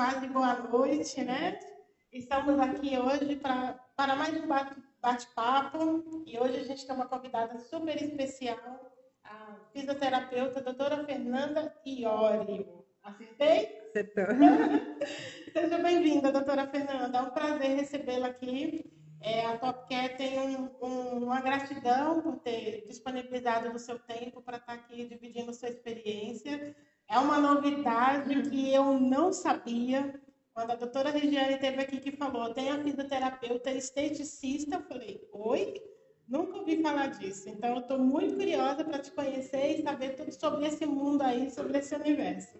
quase boa noite, né? Estamos aqui hoje pra, para mais um bate-papo e hoje a gente tem uma convidada super especial, a fisioterapeuta doutora Fernanda Iorio. Acertei? Acertou. Seja bem-vinda, doutora Fernanda. É um prazer recebê-la aqui. É, a Topcare tem um, um, uma gratidão por ter disponibilizado o seu tempo para estar aqui dividindo sua experiência. É uma novidade que eu não sabia. Quando a doutora Regiane esteve aqui que falou, tem a fisioterapeuta esteticista, eu falei, oi? Nunca ouvi falar disso. Então, eu estou muito curiosa para te conhecer e saber tudo sobre esse mundo aí, sobre esse universo.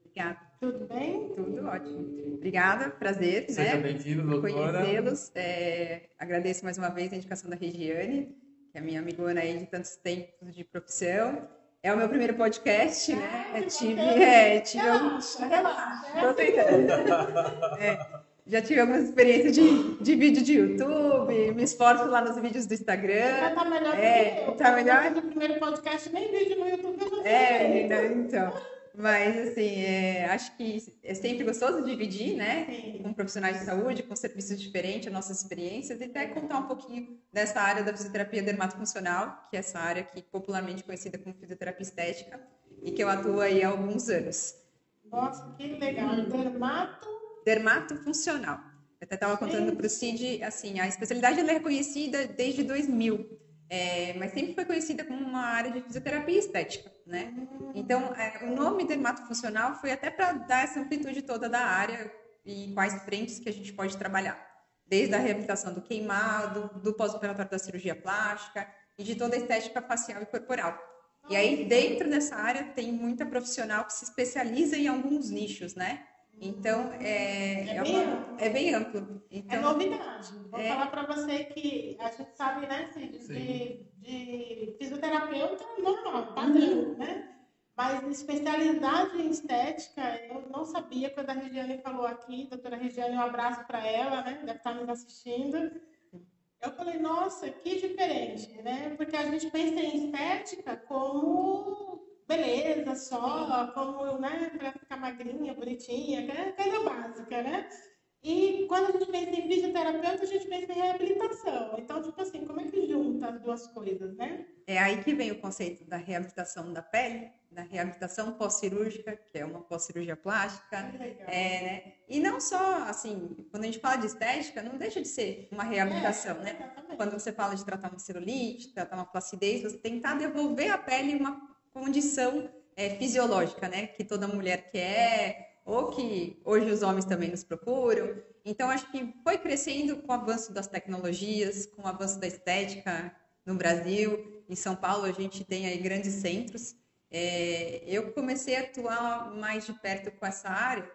Obrigada. Tudo bem? Tudo ótimo. Obrigada, prazer. Seja né? bem-vindo, doutora. Conhecê-los. É, agradeço mais uma vez a indicação da Regiane, que é minha amigona aí de tantos tempos de profissão. É o meu primeiro podcast, né? Eu que tive, é, tive alguns. Relaxa, relaxa. Tô tentando. É, já tive algumas experiências de, de vídeo de YouTube, me esforço lá nos vídeos do Instagram. Já tá melhor É, que eu. tá melhor? No primeiro podcast, nem vídeo no YouTube eu já É, menina, então. Mas, assim, é, acho que é sempre gostoso dividir, né? Sim. Com profissionais de saúde, com serviços diferentes, as nossas experiências, e até contar um pouquinho dessa área da fisioterapia dermatofuncional, que é essa área aqui popularmente conhecida como fisioterapia estética, e que eu atuo aí há alguns anos. Nossa, que legal. Dermato. Dermatofuncional. Eu até estava contando para o Cid, assim, a especialidade ela é reconhecida desde 2000, é, mas sempre foi conhecida como uma área de fisioterapia estética, né? Então, é, o nome dermatofuncional foi até para dar essa amplitude toda da área e quais frentes que a gente pode trabalhar. Desde a reabilitação do queimado, do pós-operatório da cirurgia plástica e de toda a estética facial e corporal. E aí, dentro dessa área, tem muita profissional que se especializa em alguns nichos, né? Então, é, É é, bem uma- amplo. é bem amplo. É Então, novidade. Vou É. falar para você que a gente sabe, né, Cid, de, de fisioterapeuta normal, padrão, né? Mas especialidade em estética, eu não sabia quando a Regiane falou aqui, doutora Regiane, um abraço para ela, né? Deve estar nos assistindo. Eu falei, nossa, que diferente, né? Porque a gente pensa em estética como beleza só, como, né, para ficar magrinha, bonitinha, é coisa básica, né? E quando a gente pensa em fisioterapeuta, a gente pensa em reabilitação. Então, tipo assim, como é que junta as duas coisas, né? é aí que vem o conceito da reabilitação da pele, da reabilitação pós-cirúrgica, que é uma pós-cirurgia plástica. É, né? E não só, assim, quando a gente fala de estética, não deixa de ser uma reabilitação, É, né? Quando você fala de tratar uma celulite, tratar uma flacidez, você tentar devolver à pele uma condição é, fisiológica, né? Que toda mulher quer, ou que hoje os homens também nos procuram. Então, acho que foi crescendo com o avanço das tecnologias, com o avanço da estética no Brasil. Em São Paulo, a gente tem aí grandes centros. É, eu comecei a atuar mais de perto com essa área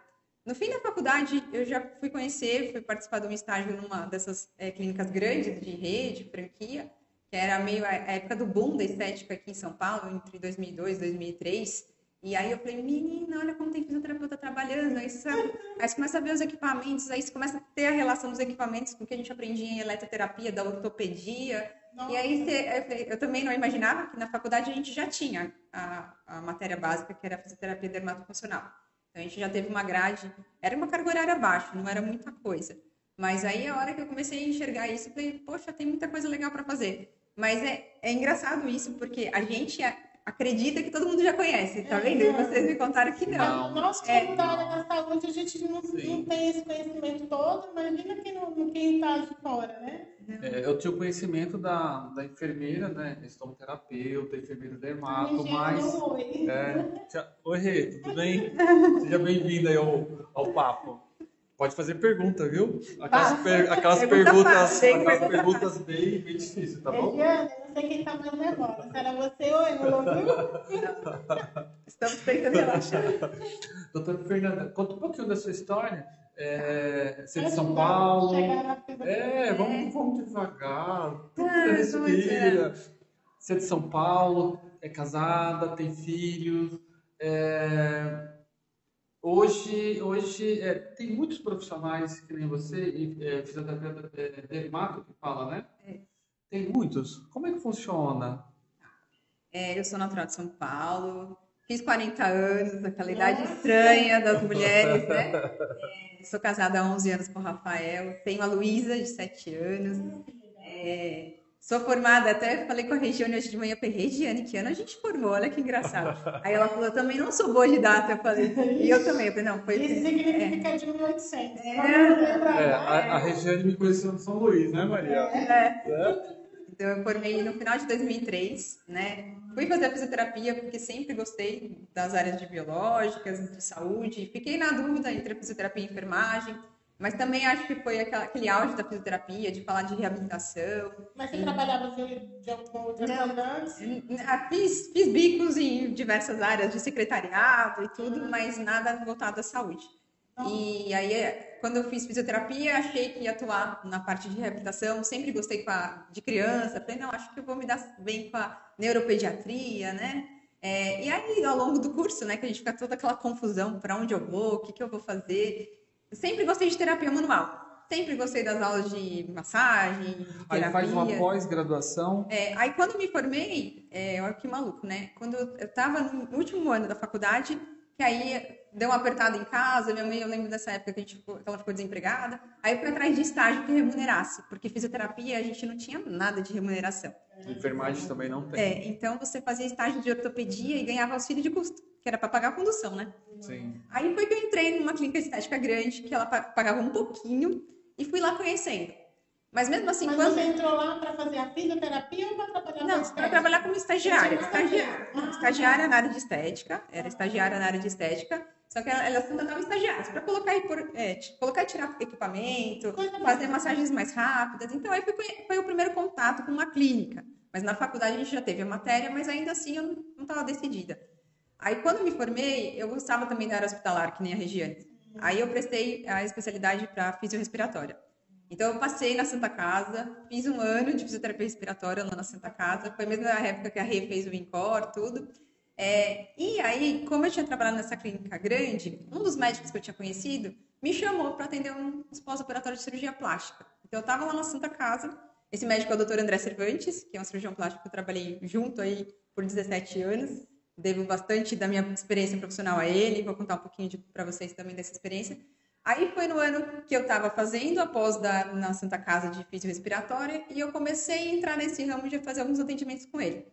no fim da faculdade, eu já fui conhecer, fui participar de um estágio numa dessas é, clínicas grandes de rede, franquia, que era meio a, época do boom da estética aqui em São Paulo, entre 2002 e 2003. E aí eu falei, menina, olha como tem fisioterapeuta trabalhando. Aí você, aí você começa a ver os equipamentos, aí você começa a ter a relação dos equipamentos com o que a gente aprendia em eletroterapia, da ortopedia. Nossa. E aí você- eu, também não imaginava que na faculdade a gente já tinha a, a matéria básica, que era a fisioterapia dermatofuncional. Então a gente já teve uma grade, era uma carga horária baixa, não era muita coisa. Mas aí a hora que eu comecei a enxergar isso, eu falei, poxa, tem muita coisa legal para fazer. Mas é, é engraçado isso, porque a gente acredita que todo mundo já conhece, tá vendo? E vocês me contaram que não. Não. Nós, É. como da área da saúde, a gente não, não tem esse conhecimento todo. Imagina quem não- quem está de fora, né? É, eu tinha o conhecimento da, da enfermeira, né? Estomoterapeuta, enfermeira dermato, mas. oi. É, tia- Oi, Rê, tudo bem? Seja bem-vinda aí ao, ao papo. Pode fazer pergunta, viu? Aquelas, per- aquelas pergunta perguntas, fácil, aquelas Pergunta perguntas bem, bem difíceis, tá bom? Regiane, não sei quem está mais nervosa. Se era você ou eu, viu? Estamos tentando relaxar. Doutora Fernanda, conta um pouquinho da sua história. É, você é de São Paulo. É, vamos, vamos devagar. Ah, Respira. Você é de São Paulo, é casada, tem filhos. é, Hoje, hoje é, tem muitos profissionais que nem você, e é, fisioterapeuta é, dermato que fala, né? É. Tem muitos. Como é que funciona? É, eu sou natural de São Paulo, fiz 40 anos, aquela idade estranha das mulheres, né? É, sou casada há 11 anos com o Rafael, tenho a Luísa, de 7 anos. É, sou formada, até falei com a Regiane hoje de manhã, falei, Regiane, que ano a gente formou? Olha que engraçado. Aí ela falou, eu também não sou boa de data, eu falei, e eu também, eu falei, não, foi... Isso significa de 1800. É. É, a, a Regiane me conheceu no São Luís, né, Maria? É. É. Então, eu formei no final de 2003, né? Fui fazer a fisioterapia porque sempre gostei das áreas de biológicas, de saúde. Fiquei na dúvida entre a fisioterapia e a enfermagem, mas também acho que foi aquela- aquele auge da fisioterapia, de falar de reabilitação. Mas você trabalhava de, de alguma outra Não. Ah, Fiz, fiz bicos em diversas áreas de secretariado e tudo, mas nada voltado à saúde. E aí, é, quando eu fiz fisioterapia, achei que ia atuar na parte de reabilitação. Sempre gostei com a- de criança. Falei, não, acho que eu vou me dar bem com a neuropediatria, né? É, e aí, ao longo do curso, né, que a gente fica toda aquela confusão, para onde eu vou, o que, que eu vou fazer. Sempre gostei de terapia manual. Sempre gostei das aulas de massagem, de Aí terapia. faz uma pós-graduação. É, aí quando me formei, é, olha que maluco, né? Quando eu estava no último ano da faculdade, que aí deu uma apertada em casa, minha mãe, eu lembro dessa época que, a gente ficou, que ela ficou desempregada, aí eu fui atrás de estágio que remunerasse, porque fisioterapia a gente não tinha nada de remuneração. Enfermagem também não tem. É, então você fazia estágio de ortopedia e ganhava auxílio de custo, que era para pagar a condução, né? Sim. Aí foi que eu entrei numa clínica estética grande, que ela pa- pagava um pouquinho, e fui lá conhecendo. Mas mesmo assim, Mas quando... você entrou lá para fazer a fisioterapia ou para trabalhar Não, com para trabalhar como estagiária. Estagiária. Ah. Estagiária na área de estética. Era estagiária na área de estética. Só que ela- elas contratavam estagiários para colocar e, é, colocar e tirar equipamento, fazer massagens mais rápidas. Então, aí foi, foi o primeiro contato com uma clínica. Mas na faculdade a gente já teve a matéria, mas ainda assim eu não estava decidida. Aí, quando me formei, eu gostava também da área hospitalar, que nem a Regiane. Aí eu prestei a especialidade para fisiorrespiratória. Então, eu passei na Santa Casa, fiz um ano de fisioterapia respiratória lá na Santa Casa. Foi mesmo na época que a Rê fez o INCOR, tudo. É, e aí, como eu tinha trabalhado nessa clínica grande, um dos médicos que eu tinha conhecido me chamou para atender um pós-operatório de cirurgia plástica. Então, eu estava lá na Santa Casa. Esse médico é o Dr. André Cervantes, que é um cirurgião plástico que eu trabalhei junto aí por 17 anos. Devo bastante da minha experiência profissional a ele. Vou contar um pouquinho para vocês também dessa experiência. Aí foi no ano que eu estava fazendo a pós da, na Santa Casa de Fisiorrespiratória e eu comecei a entrar nesse ramo de fazer alguns atendimentos com ele.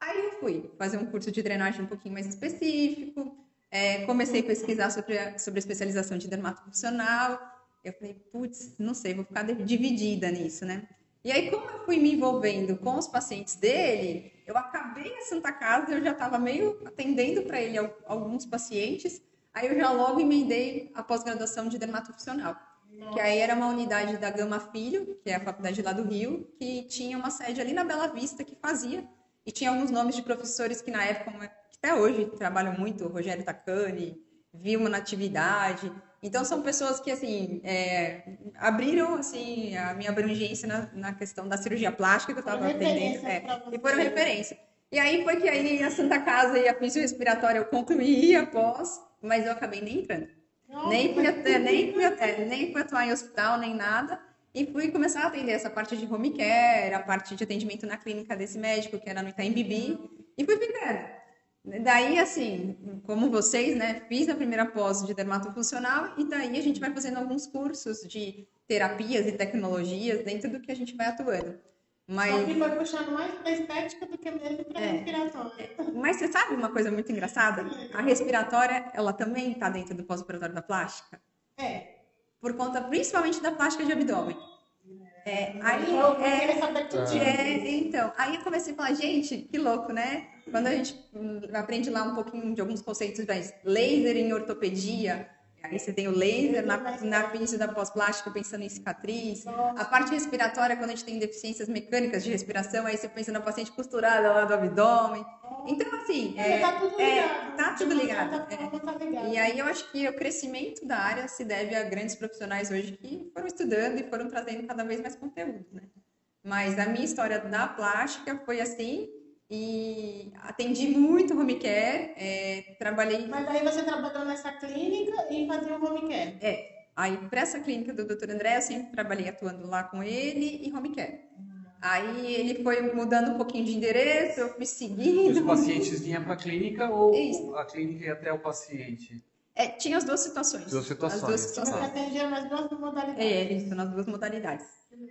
Aí eu fui fazer um curso de drenagem um pouquinho mais específico, é, comecei a pesquisar sobre a, sobre a especialização de dermatofuncional. Eu falei, putz, não sei, vou ficar dividida nisso, né? E aí, como eu fui me envolvendo com os pacientes dele, eu acabei na Santa Casa, eu já estava meio atendendo para ele al- alguns pacientes, aí eu já logo emendei a pós-graduação de dermatofuncional. Que aí era uma unidade da Gama Filho, que é a faculdade lá do Rio, que tinha uma sede ali na Bela Vista que fazia. E tinha alguns nomes de professores que na época, que até hoje trabalham muito, Rogério Tacani, Vilma Natividade. Então são pessoas que assim é, abriram assim a minha abrangência na, na questão da cirurgia plástica que eu estava atendendo é, e foram referência. E aí foi que aí a Santa Casa e a fisiorrespiratória eu concluí após, mas eu acabei nem entrando. Nem fui, até- nem, fui, é, nem fui atuar em hospital, nem nada. E fui começar a atender essa parte de home care, a parte de atendimento na clínica desse médico, que era no Itaim Bibi. E fui ficando. Daí, assim, como vocês, né, fiz a primeira pós de dermatofuncional e daí a gente vai fazendo alguns cursos de terapias e tecnologias dentro do que a gente vai atuando. Mas, Só que foi puxando mais para estética do que mesmo para É. respiratória. mas você sabe uma coisa muito engraçada? A respiratória, ela também está dentro do pós-operatório da plástica. É. por conta principalmente da plástica de abdômen. É, aí, eu é, saber tudo. é, então, aí eu comecei a falar, gente, que louco, né? Quando a gente aprende lá um pouquinho de alguns conceitos, mas laser em ortopedia, aí você tem o laser na, na da pós-plástica pensando em cicatriz. A parte respiratória, quando a gente tem deficiências mecânicas de respiração, aí você pensa na paciente costurada lá do abdômen. Então, assim, é, tá tudo é, ligado. tá tudo ligado. certa é. tá ligado. E aí eu acho que o crescimento da área se deve a grandes profissionais hoje que foram estudando e foram trazendo cada vez mais conteúdo, né? Mas a minha história da plástica foi assim e atendi muito home care, é, trabalhei Mas aí você trabalhou nessa clínica e fazia o home care. Aí, para essa clínica do Dr. André, eu sempre trabalhei atuando lá com ele e home care. Aí ele foi mudando um pouquinho de endereço, eu fui E os seguindo. pacientes vinham para a clínica ou Isso. a clínica ia até o paciente? É, tinha as duas situações. Duas situações. As duas Você situações. atendia nas duas modalidades. É, isso, nas duas modalidades.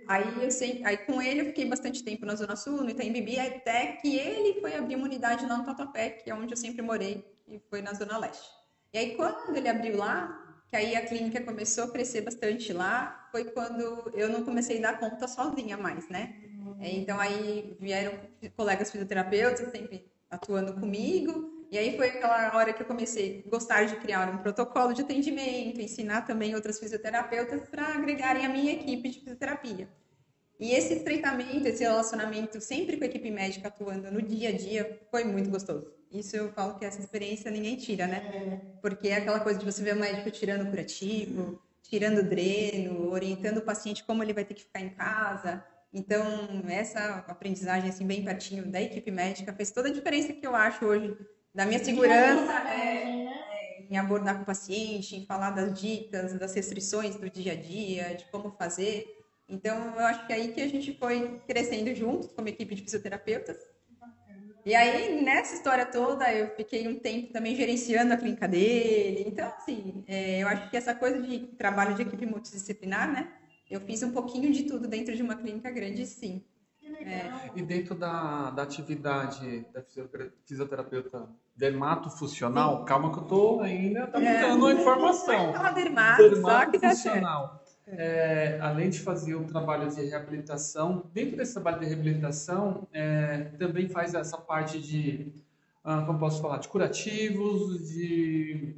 Aí, eu sei, aí com ele eu fiquei bastante tempo na Zona Sul, no Itaim Bibi, até que ele foi abrir uma unidade lá no Tatuapé, que é onde eu sempre morei, e foi na Zona Leste. E aí quando ele abriu lá, que aí a clínica começou a crescer bastante lá, foi quando eu não comecei a dar conta sozinha mais, né? É, Então aí vieram colegas fisioterapeutas sempre atuando comigo, e aí foi aquela hora que eu comecei a gostar de criar um protocolo de atendimento, ensinar também outras fisioterapeutas para agregarem a minha equipe de fisioterapia. E esse estreitamento, esse relacionamento sempre com a equipe médica atuando no dia a dia foi muito gostoso. Isso eu falo que essa experiência ninguém tira, né? Porque é aquela coisa de você ver o médico tirando curativo, tirando dreno, orientando o paciente como ele vai ter que ficar em casa. Então, essa aprendizagem assim bem pertinho da equipe médica fez toda a diferença que eu acho hoje da minha segurança é, em abordar com o paciente, em falar das dicas, das restrições do dia a dia, de como fazer. Então, eu acho que é aí que a gente foi crescendo juntos como equipe de fisioterapeutas. E aí, nessa história toda, eu fiquei um tempo também gerenciando a clínica dele. Então, assim, é, eu acho que essa coisa de trabalho de equipe multidisciplinar, né? Eu fiz um pouquinho de tudo dentro de uma clínica grande, sim. Legal. E dentro da, da atividade da fisiotera- fisioterapeuta dermatofuncional, calma que eu tô ainda tá a informação. Falar dermato, só que dá certo. Dermatofuncional. É, além de fazer o trabalho de reabilitação, dentro desse trabalho de reabilitação, é, também faz essa parte de, ah, como posso falar, de curativos, de,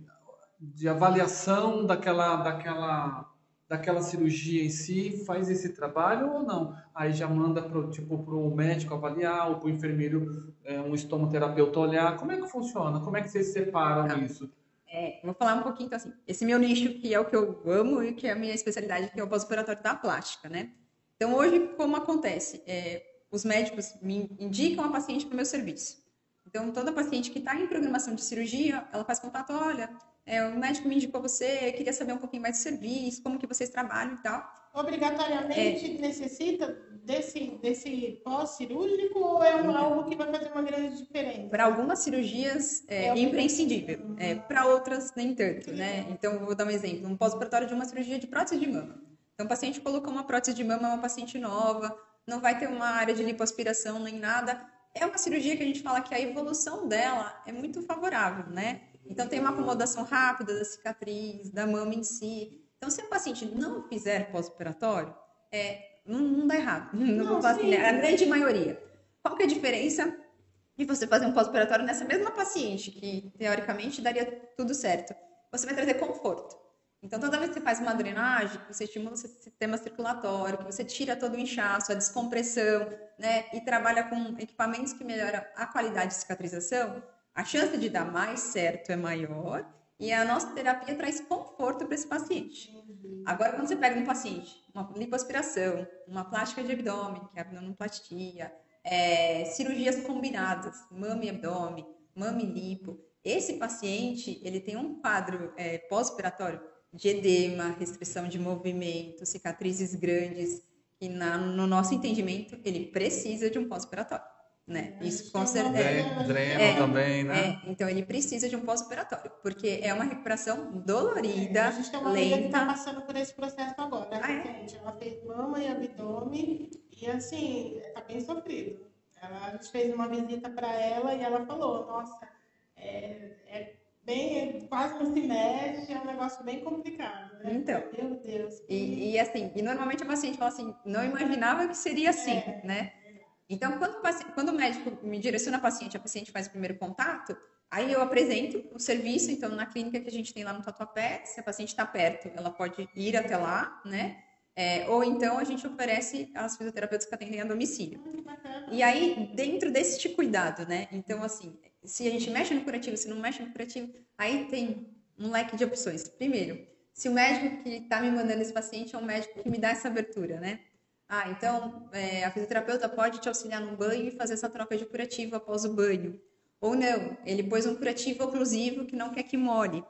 de avaliação daquela, daquela, daquela cirurgia em si, faz esse trabalho ou não? Aí já manda pro, tipo, para o médico avaliar, ou para o enfermeiro, é, um estomoterapeuta olhar. Como é que funciona? Como é que vocês separam Tá. isso? É, vou falar um pouquinho, então, assim, esse meu nicho, que é o que eu amo e que é a minha especialidade, que é o pós-operatório da plástica, né? Então, hoje, como acontece? É, os médicos me indicam a paciente para o meu serviço. Então, toda paciente que está em programação de cirurgia, ela faz contato, olha, é, o médico me indicou você, queria saber um pouquinho mais do serviço, como que vocês trabalham e tal. Obrigatoriamente necessita desse, desse pós-cirúrgico ou é um- algo que vai fazer uma grande diferença? Para algumas cirurgias é, É imprescindível, é, para outras nem tanto, né? Então, vou dar um exemplo, um pós-operatório de uma cirurgia de prótese de mama. Então, o paciente colocou uma prótese de mama, é uma paciente nova, não vai ter uma área de lipoaspiração nem nada. É uma cirurgia que a gente fala que a evolução dela é muito favorável, né? Então, tem uma acomodação rápida da cicatriz, da mama em si. Então, se o paciente não fizer pós-operatório, é, não, não dá errado. Não, Não? A grande maioria. Qual que é a diferença de você fazer um pós-operatório nessa mesma paciente, que teoricamente daria tudo certo? Você vai trazer conforto. Então, toda vez que você faz uma drenagem, você estimula o sistema circulatório, que você tira todo o inchaço, a descompressão, né, e trabalha com equipamentos que melhoram a qualidade de cicatrização, a chance de dar mais certo é maior e a nossa terapia traz conforto para esse paciente. Agora, quando você pega um paciente, uma lipoaspiração, uma plástica de abdômen, que é a abdominoplastia, é, cirurgias combinadas, mama e abdômen, mama e lipo, esse paciente, ele tem um quadro é, pós-operatório de edema, restrição de movimento, cicatrizes grandes, e na- no nosso entendimento, ele precisa de um pós-operatório, né? Isso com certeza. Dreno, dreno É, também, né? É, então ele precisa de um pós-operatório, porque é uma recuperação É, dolorida, a gente tem uma amiga que está lenta. passando por esse processo agora, Ah, é? recente. Ela fez mama e abdômen e assim, tá bem sofrido. Ela, a gente fez uma visita para ela e ela falou, nossa, é, é bem, é- quase não se mexe, é um negócio bem complicado, né? Então. Meu Deus. E, e, assim, e normalmente a paciente fala assim, não imaginava que seria assim, É. né? Então, quando o, paci- quando o médico me direciona a paciente, a paciente faz o primeiro contato, aí eu apresento o serviço, então na clínica que a gente tem lá no Tatuapé, se a paciente está perto, ela pode ir até lá, né? É, ou então a gente oferece as fisioterapeutas que atendem a domicílio. E aí, dentro deste cuidado, né? Então, assim, se a gente mexe no curativo, se não mexe no curativo, aí tem um leque de opções. Primeiro, se o médico que está me mandando esse paciente é um médico que me dá essa abertura, né? Ah, então é, a fisioterapeuta pode te auxiliar no banho e fazer essa troca de curativo após o banho. Ou não, ele pôs um curativo oclusivo que não quer que molhe.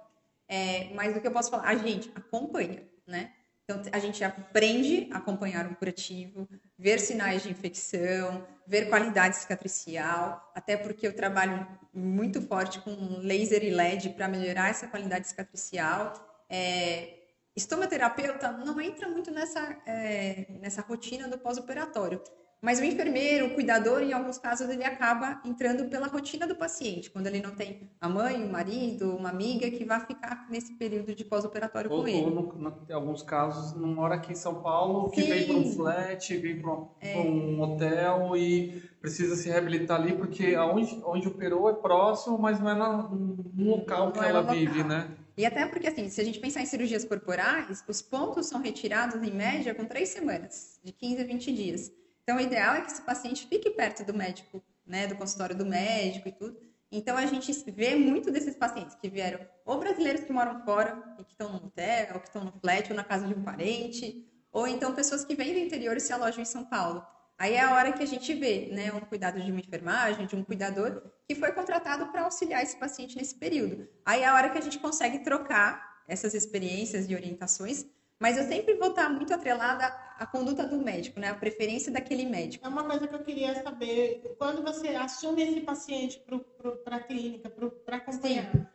É, mas o que eu posso falar? A gente acompanha, né? Então, a gente aprende a acompanhar um curativo, ver sinais de infecção, ver qualidade cicatricial, até porque eu trabalho muito forte com laser e LED para melhorar essa qualidade cicatricial. É, estomaterapeuta não entra muito nessa, é, nessa rotina do pós-operatório. Mas o enfermeiro, o cuidador, em alguns casos, ele acaba entrando pela rotina do paciente, quando ele não tem a mãe, o marido, uma amiga que vai ficar nesse período de pós-operatório com ele. Ou, no, em alguns casos, não mora aqui em São Paulo, que Sim. vem para um flat, vem para um, é. um, hotel e precisa se reabilitar ali, porque aonde, onde operou é próximo, mas não é no local que é ela vive, né? E até porque, assim, se a gente pensar em cirurgias corporais, os pontos são retirados em média com três semanas, de 15 a 20 dias. Então, o ideal é que esse paciente fique perto do médico, né, do consultório do médico e tudo. Então, a gente vê muito desses pacientes que vieram, ou brasileiros que moram fora e que estão no hotel, ou que estão no flat, ou na casa de um parente, ou então pessoas que vêm do interior e se alojam em São Paulo. Aí é a hora que a gente vê, né, um cuidado de uma enfermagem, de um cuidador que foi contratado para auxiliar esse paciente nesse período. Aí é a hora que a gente consegue trocar essas experiências e orientações mas eu sempre vou estar muito atrelada à conduta do médico, né? A preferência daquele médico. É uma coisa que eu queria saber. Quando você assume esse paciente para a clínica, para acompanhar, Sim.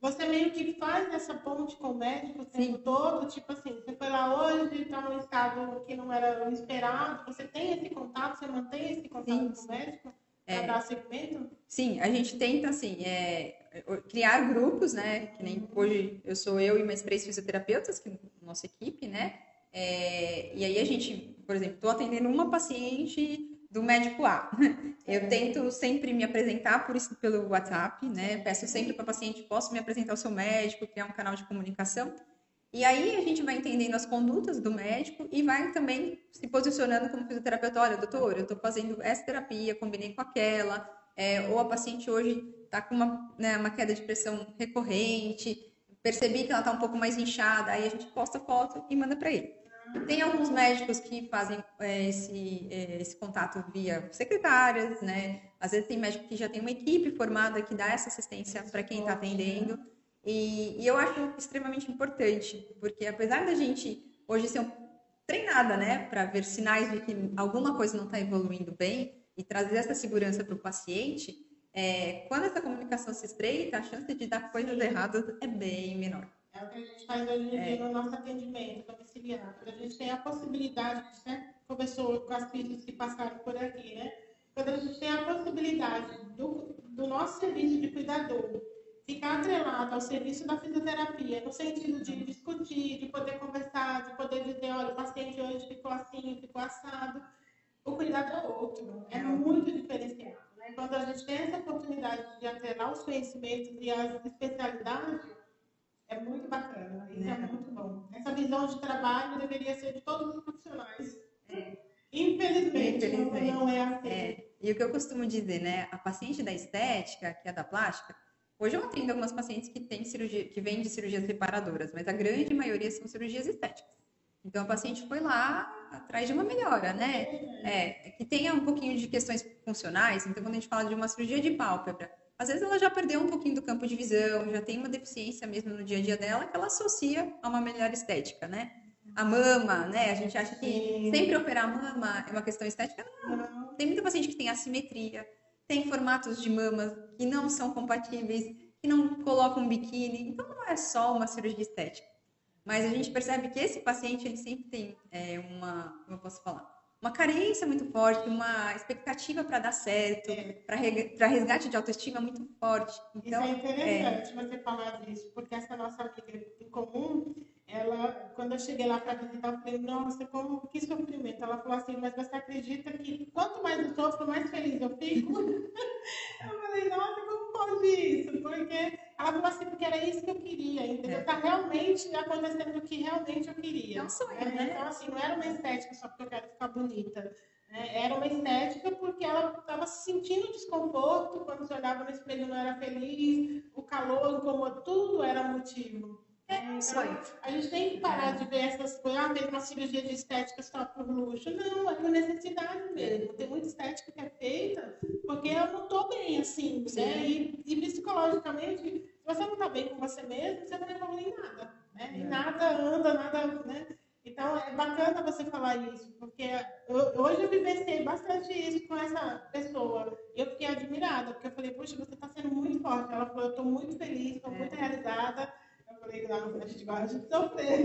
Você meio que faz essa ponte com o médico o tempo Sim. todo? Tipo assim, você foi lá hoje, está num estado que não era esperado, você tem esse contato, você mantém esse contato Sim. com o médico? Para é, dar segmento? Sim, a gente tenta, assim, é, criar grupos, né? Que nem hoje eu sou eu e mais três fisioterapeutas, que nossa equipe, né? É, e aí a gente, por exemplo, estou atendendo uma paciente do médico A. Eu tento sempre me apresentar por isso pelo WhatsApp, né? Peço sempre para o paciente, posso me apresentar ao seu médico, criar um canal de comunicação. E aí a gente vai entendendo as condutas do médico e vai também se posicionando como fisioterapeuta. Olha, doutor, eu estou fazendo essa terapia, combinei com aquela. É, ou a paciente hoje está com uma, né, uma queda de pressão recorrente, percebi que ela está um pouco mais inchada, aí a gente posta foto e manda para ele. Tem alguns médicos que fazem é, esse, é, esse contato via secretárias, né? Às vezes tem médico que já tem uma equipe formada que dá essa assistência para quem está atendendo. E, e, eu acho extremamente importante, porque apesar da gente hoje ser um, treinada, né, para ver sinais de que alguma coisa não está evoluindo bem e trazer essa segurança para o paciente, é, quando essa comunicação se estreita, a chance de dar coisas erradas é bem menor. É o que a gente faz hoje em dia é. no nosso atendimento domiciliar. A gente tem a possibilidade, né? Conversou com as filhas que passaram por aqui, né? Quando a gente tem a possibilidade do, do nosso serviço de cuidador ficar atrelado ao serviço da fisioterapia, no sentido de discutir, de poder conversar, de poder dizer, olha, o paciente hoje ficou assim, ficou assado. O cuidado é outro, é muito diferenciado. Né? Quando a gente tem essa oportunidade de atrelar os conhecimentos e as especialidades, é muito bacana, isso é, é muito bom. Essa visão de trabalho deveria ser de todos os profissionais. É. Infelizmente, Infelizmente, não é assim. É. E o que eu costumo dizer, né? A paciente da estética, que é da plástica, Hoje eu atendo algumas pacientes que têm cirurgia, que vêm de cirurgias reparadoras, mas a grande maioria são cirurgias estéticas. Então a paciente foi lá atrás de uma melhora, né? É, que tenha um pouquinho de questões funcionais. Então quando a gente fala de uma cirurgia de pálpebra, às vezes ela já perdeu um pouquinho do campo de visão, já tem uma deficiência mesmo no dia a dia dela que ela associa a uma melhora estética, né? A mama, né? A gente acha que sempre operar a mama é uma questão estética. Não. Tem muita paciente que tem assimetria, tem formatos de mamas que não são compatíveis, que não colocam biquíni. Então, não é só uma cirurgia estética. Mas a gente percebe que esse paciente, ele sempre tem é, uma, como eu posso falar, uma carência muito forte, uma expectativa para dar certo, é. para resgate de autoestima muito forte. Então, Isso é interessante é... você falar disso, porque essa nossa amiga em comum, ela, quando eu cheguei lá para visitar, eu falei, nossa, como, que sofrimento. Ela falou assim, mas você acredita que quanto mais eu sofro, mais feliz eu fico? eu falei, nossa, como pode isso? Porque ela falou assim, porque era isso que eu queria, entendeu? É. Tá realmente acontecendo o que realmente eu queria. É um sonho, né? Então, assim, não era uma estética só porque eu quero ficar bonita. Né? Era uma estética porque ela estava sentindo desconforto quando se olhava no espelho não era feliz, o calor incomodou, tudo era motivo. É, então, a gente tem que parar de ver essas coisas, ah, fez uma cirurgia de estética só por luxo. Não, é por necessidade mesmo. Tem muita estética que é feita porque eu não estou bem assim, né? Sim. né? E, e, psicologicamente, se você não está bem com você mesmo, você não evolui em nada, né? E é. nada anda, nada, né? Então, é bacana você falar isso, porque eu, hoje eu vivenciei bastante isso com essa pessoa. E eu fiquei admirada, porque eu falei, puxa, você está sendo muito forte. Ela falou, eu estou muito feliz, estou é. muito realizada. A gente.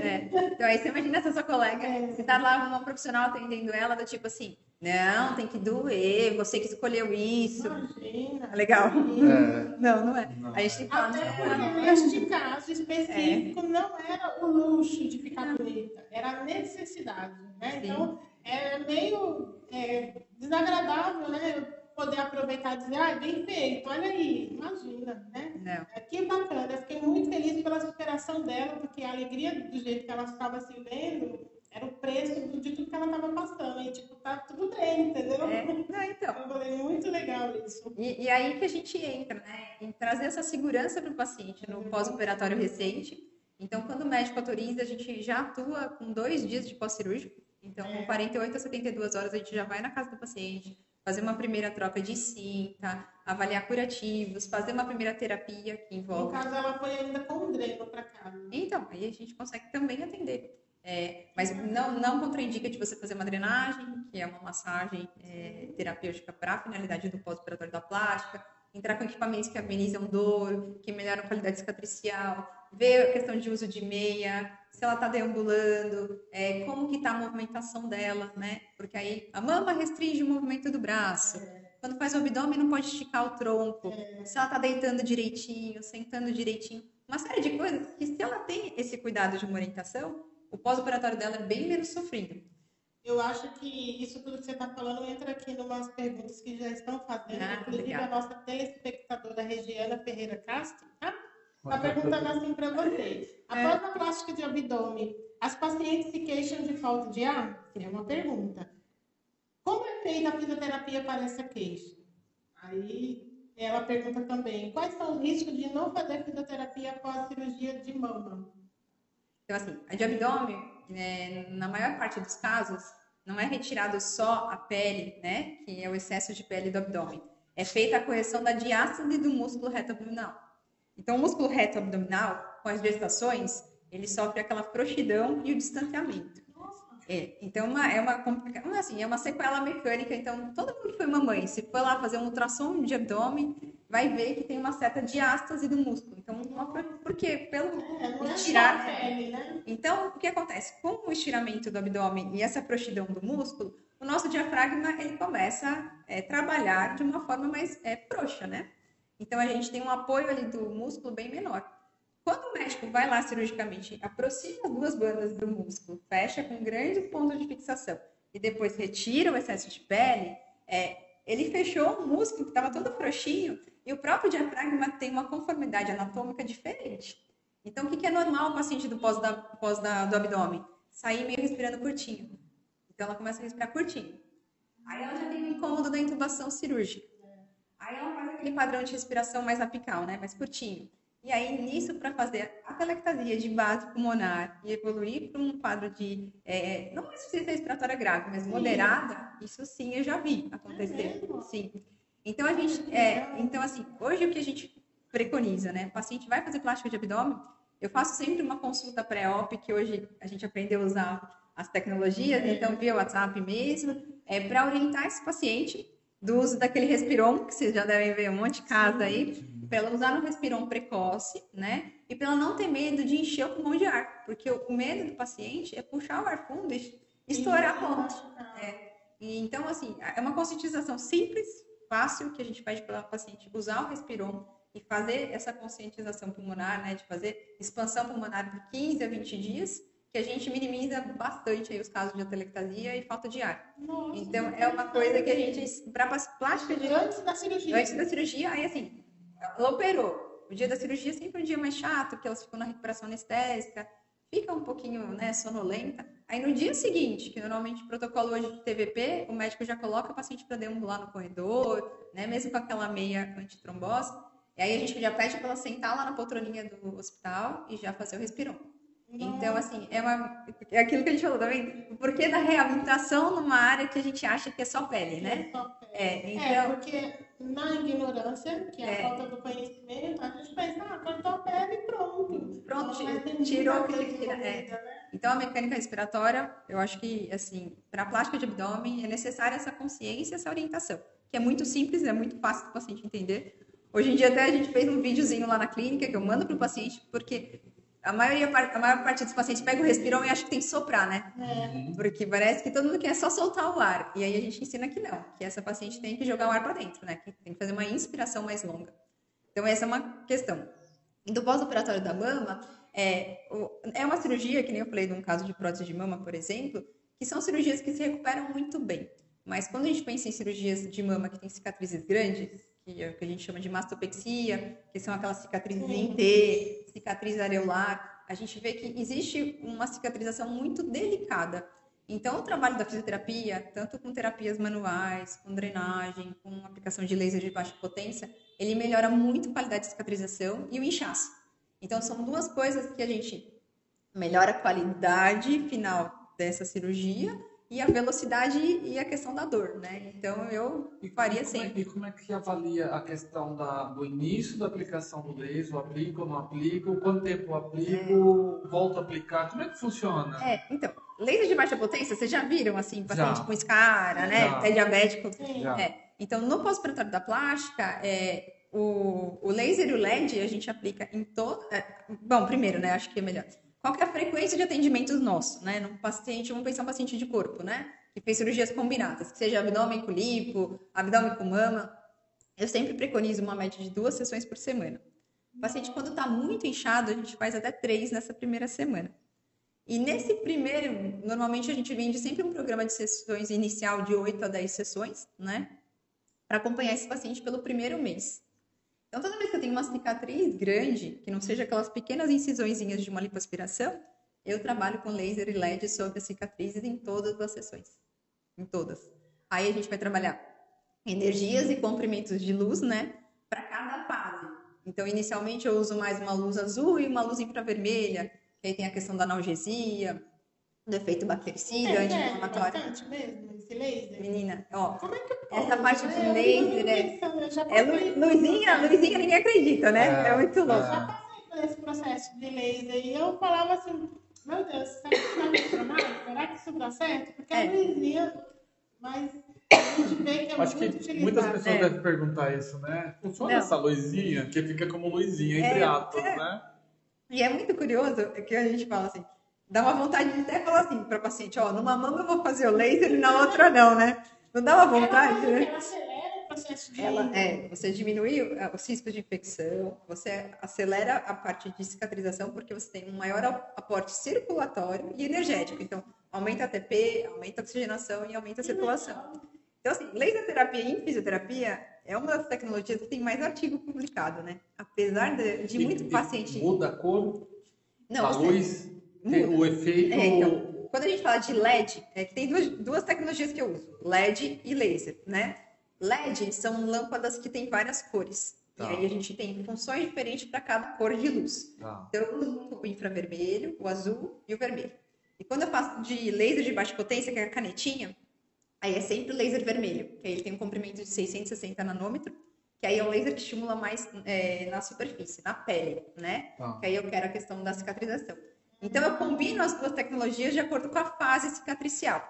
É. Então, aí você imagina essa sua colega, é. você tá lá uma profissional atendendo ela, do tipo assim, não, tem que doer, você que escolheu isso. Imagina. Legal. É. Não, não é. Não. A gente tem que falar. Até porque neste caso específico é. não era o luxo de ficar bonita, era a necessidade. Né? Então, é meio é, desagradável, né? Poder aproveitar e dizer, ah, bem feito, olha aí, imagina, né? Não. É, que bacana, eu fiquei muito feliz pela superação dela, porque a alegria do jeito que ela estava se vendo era o preço de tudo que ela estava passando. E, tipo, tá tudo bem, entendeu? É, não, então. Eu falei, muito legal isso. E, e aí que a gente entra, né? Em trazer essa segurança para o paciente no pós-operatório recente. Então, quando o médico autoriza, a gente já atua com dois dias de pós-cirúrgico. Então, com 48 a 72 horas, a gente já vai na casa do paciente, fazer uma primeira troca de cinta, avaliar curativos, fazer uma primeira terapia que envolve. No caso, ela foi ainda com dreno para casa. Então, aí a gente consegue também atender. É, mas não, não contraindica de você fazer uma drenagem, que é uma massagem é, terapêutica para a finalidade do pós-operatório da plástica, entrar com equipamentos que amenizam dor, que melhoram a qualidade cicatricial, ver a questão de uso de meia, se ela está deambulando, é, como que está a movimentação dela, né? Porque aí a mama restringe o movimento do braço. Quando faz o abdômen, não pode esticar o tronco. Se ela está deitando direitinho, sentando direitinho. Uma série de coisas que, se ela tem esse cuidado de uma orientação, o pós-operatório dela é bem menos sofrido. Eu acho que isso tudo que você está falando entra aqui em umas perguntas que já estão fazendo, ah, inclusive obrigada. a nossa telespectadora Regiana Ferreira Castro, tá? Está perguntando assim para você. Após é. a plástica de abdômen, as pacientes se queixam de falta de ar? É uma pergunta. Como é feita a fisioterapia para essa queixa? Aí ela pergunta também, quais são os riscos de não fazer fisioterapia após a cirurgia de mama? Então, assim, a de abdômen, né, na maior parte dos casos, não é retirado só a pele, né, que é o excesso de pele do abdômen. É feita a correção da diástase do músculo reto abdominal. Então, o músculo reto abdominal, com as gestações, ele sofre aquela frouxidão e o distanciamento. É, então uma, é uma assim, é uma sequela mecânica. Então, todo mundo que foi mamãe, se for lá fazer um ultrassom de abdômen, vai ver que tem uma certa diástase do músculo. Então, uma, por quê? Pelo é, estirar. Pele, né? Então, o que acontece? Com o estiramento do abdômen e essa frouxidão do músculo, o nosso diafragma ele começa a é, trabalhar de uma forma mais é, frouxa, né? Então, a gente tem um apoio ali do músculo bem menor. Quando o médico vai lá cirurgicamente, aproxima as duas bandas do músculo, fecha com um grande ponto de fixação e depois retira o excesso de pele, é, ele fechou o músculo que estava todo frouxinho e o próprio diafragma tem uma conformidade anatômica diferente. Então, o que, que é normal o paciente do pós, da, pós da, do abdômen? Sair meio respirando curtinho. Então, ela começa a respirar curtinho. Aí ela já tem um incômodo da intubação cirúrgica. Aí ela faz aquele padrão de respiração mais apical, né? Mais curtinho. E aí, nisso, para fazer a telectasia de base pulmonar e evoluir para um quadro de, é, não é insuficiência respiratória grave, mas moderada, isso sim eu já vi acontecer. É sim. Então, a gente, é, então, assim, hoje o que a gente preconiza, né? O paciente vai fazer plástica de abdômen, eu faço sempre uma consulta pré-op, que hoje a gente aprendeu a usar as tecnologias, então via WhatsApp mesmo, é, para orientar esse paciente do uso daquele respiron, que vocês já devem ver um monte de casa aí, para ela usar no respiron precoce, né? E para ela não ter medo de encher o pulmão de ar, porque o medo do paciente é puxar o ar fundo e estourar ponto. É. E, então, assim, é uma conscientização simples, fácil, que a gente pede para o paciente usar o respiron e fazer essa conscientização pulmonar, né? De fazer expansão pulmonar por 15 a 20 dias, que a gente minimiza bastante os casos de atelectasia e falta de ar. Nossa, então, é uma coisa que a gente, para plástica de... Antes da cirurgia. Antes da cirurgia, aí assim, ela operou. O dia da cirurgia é sempre um dia mais chato, porque elas ficam na recuperação anestésica, fica um pouquinho né, sonolenta. Aí no dia seguinte, que normalmente o protocolo hoje de TVP, o médico já coloca o paciente para deambular no corredor, né, mesmo com aquela meia antitrombose. E aí a gente já pede para ela sentar lá na poltroninha do hospital e já fazer o respirão. Então, assim, é, uma, é aquilo que a gente falou também. Tá o porquê da reabilitação numa área que a gente acha que é só pele, né? É, só pele. é então... é porque na ignorância, que é a é. falta do conhecimento, a gente pensa, ah, cortou a pele e pronto. Pronto, tirou o que tinha que tirar. É. Né? Então, a mecânica respiratória, eu acho que, assim, para a plástica de abdômen é necessária essa consciência, essa orientação, que é muito simples, é muito fácil do paciente entender. Hoje em dia, até a gente fez um videozinho lá na clínica que eu mando para o paciente, porque a maioria, a maior parte dos pacientes pega o respirão e acha que tem que soprar, né? É. Porque parece que todo mundo quer só soltar o ar. E aí a gente ensina que não, que essa paciente tem que jogar o ar para dentro, né? Que tem que fazer uma inspiração mais longa. Então, essa é uma questão. E do pós-operatório da mama, é, é uma cirurgia, que nem eu falei de um caso de prótese de mama, por exemplo, que são cirurgias que se recuperam muito bem. Mas quando a gente pensa em cirurgias de mama que tem cicatrizes grandes, que é que a gente chama de mastopexia, que são aquelas cicatrizes em T, cicatriz areolar, a gente vê que existe uma cicatrização muito delicada. Então, o trabalho da fisioterapia, tanto com terapias manuais, com drenagem, com aplicação de laser de baixa potência, ele melhora muito a qualidade de cicatrização e o inchaço. Então, são duas coisas que a gente melhora a qualidade final dessa cirurgia e a velocidade e a questão da dor, né? Então eu E faria como é- sempre. E como é que avalia a questão da, do início da aplicação do laser? Aplico ou não aplico? Quanto tempo eu aplico? Volto a aplicar? Como é que funciona? É, então, laser de baixa potência, vocês já viram assim, paciente Já. com escara, né? Já. Até diabético. Já. É, então, no pós-operatório da plástica, é, o, o laser e o LED a gente aplica em todo. é, bom, primeiro, né? Acho que é melhor. Qual é a frequência de atendimentos nosso, né? Num paciente, vamos pensar um paciente de corpo, né? Que fez cirurgias combinadas, que seja abdômen com lipo, abdômen com mama. Eu sempre preconizo uma média de duas sessões por semana. O paciente, quando está muito inchado, a gente faz até três nessa primeira semana. E nesse primeiro, normalmente a gente vende sempre um programa de sessões inicial de 8 a 10 sessões, né? Para acompanhar esse paciente pelo primeiro mês. Então, toda vez que eu tenho uma cicatriz grande, que não seja aquelas pequenas incisõezinhas de uma lipoaspiração, eu trabalho com laser e LED sobre as cicatrizes em todas as sessões. Em todas. Aí a gente vai trabalhar energias e comprimentos de luz, né? Para cada fase. Então, inicialmente eu uso mais uma luz azul e uma luz infravermelha, aí tem a questão da analgesia, do efeito bactericida, É, é, anti-inflamatório. bastante mesmo, esse laser. Menina, ó, Como é que Essa parte de Eu laser, é- eu é luzinha, luzinha ninguém acredita, né? É, É, muito louco. Eu já passei por esse processo de laser e eu falava assim, meu Deus, será que isso vai funcionar? Será que isso dá certo? Porque É. a luzinha, mas a gente vê que é Acho muito que utilizado. muitas pessoas É. devem perguntar isso, né? Funciona Não. essa luzinha que fica como luzinha, entre É, aspas, é. né? E é muito curioso que a gente fala assim, dá uma vontade de até falar assim para paciente, ó, numa mama eu vou fazer o laser e na outra não, né? Não dá uma vontade, ela, né? ela acelera o processo de... Ela, é, você diminui o- os riscos de infecção, você acelera a parte de cicatrização, porque você tem um maior aporte circulatório e energético. Então, aumenta a ATP, aumenta a oxigenação e aumenta a circulação. Então, assim, laser terapia em fisioterapia é uma das tecnologias que tem mais artigo publicado, né? Apesar de, de muito e paciente. Muda a cor Não, a luz, tem muda. o efeito. É, então, quando a gente fala de LED, é que tem duas, duas tecnologias que eu uso: LED e laser, né? LED são lâmpadas que têm várias cores. Tá. E aí a gente tem funções diferentes para cada cor de luz. Tá. Então, eu uso o infravermelho, o azul e o vermelho. E quando eu faço de laser de baixa potência, que é a canetinha, aí é sempre o laser vermelho, que aí ele tem um comprimento de 660 nanômetros, que aí é um laser que estimula mais é, na superfície, na pele, né? Tá. que aí eu quero a questão da cicatrização. Então, eu combino as duas tecnologias de acordo com a fase cicatricial.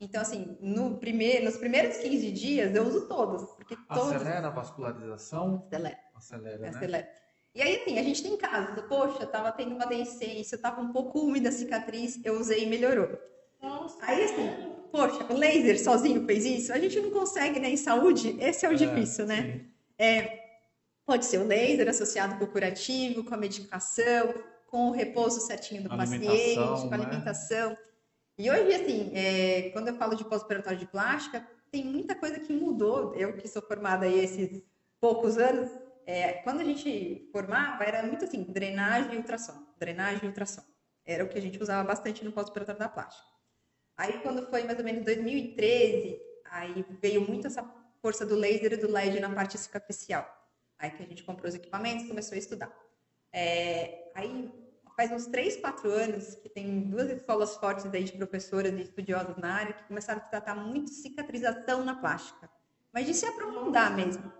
Então, assim, no primeiro, nos primeiros 15 dias, eu uso todos, porque todos... Acelera a vascularização? Acelera, Acelera, né? acelera. E aí, assim, a gente tem casos, poxa, tava tendo uma deiscência, tava um pouco úmida a cicatriz, eu usei e melhorou. Nossa, Aí, assim, poxa, o laser sozinho fez isso? A gente não consegue, né? Em saúde, esse é o difícil, né? É, pode ser o laser associado com o curativo, com a medicação, com o repouso certinho do paciente, com a né? alimentação. E hoje, assim, é, quando eu falo de pós-operatório de plástica, tem muita coisa que mudou. Eu que sou formada aí esses poucos anos, é, quando a gente formava, era muito assim, drenagem e ultrassom, drenagem e ultrassom. Era o que a gente usava bastante no pós-operatório da plástica. Aí, quando foi mais ou menos 2013, aí veio muito essa força do laser e do LED na parte cicatricial. Aí que a gente comprou os equipamentos começou a estudar. É, aí, faz uns 3, 4 anos que tem duas escolas fortes aí de professoras e estudiosas na área que começaram a tratar muito cicatrização na plástica. Mas de se aprofundar mesmo.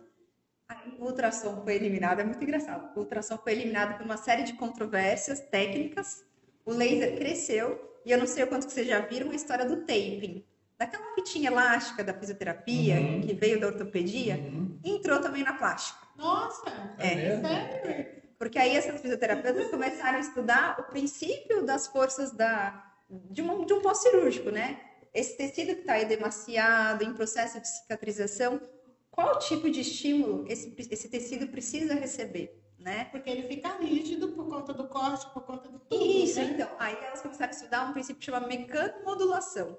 Aí o ultrassom foi eliminado, é muito engraçado. O ultrassom foi eliminado por uma série de controvérsias técnicas. o laser cresceu e eu não sei o quanto que vocês já viram a história do taping. Daquela fitinha elástica da fisioterapia, Uhum. que veio da ortopedia, Uhum. entrou também na plástica. Nossa! É. Sério? Porque aí essas fisioterapeutas começaram a estudar o princípio das forças da, de, um, de um pós-cirúrgico, né? Esse tecido que está edemaciado, em processo de cicatrização, qual tipo de estímulo esse, esse tecido precisa receber, né? Porque ele fica rígido por conta do corte, por conta de tudo. Isso, né? então. Aí elas começaram a estudar um princípio que chama mecanomodulação.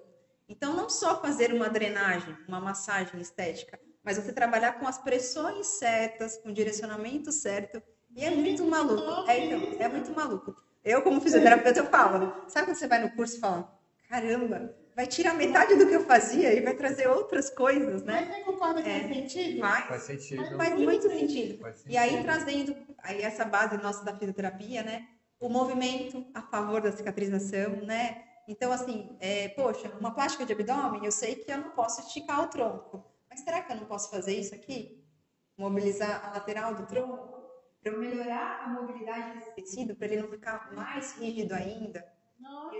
Então, não só fazer uma drenagem, uma massagem estética, mas você trabalhar com as pressões certas, com o direcionamento certo. E é muito maluco. É, então, é muito maluco. Eu, como fisioterapeuta, eu falo. Sabe quando você vai no curso e fala, caramba, vai tirar metade do que eu fazia e vai trazer outras coisas, né? Mas você concorda que É. faz sentido? Faz, Faz sentido. faz muito sentido. Faz E aí sentido. trazendo aí essa base nossa da fisioterapia, né? O movimento a favor da cicatrização, né? Então, assim, é, poxa, uma plástica de abdômen, eu sei que eu não posso esticar o tronco. Mas será que eu não posso fazer isso aqui? Mobilizar a lateral do tronco? Para eu melhorar a mobilidade desse tecido, para ele não ficar mais rígido ainda?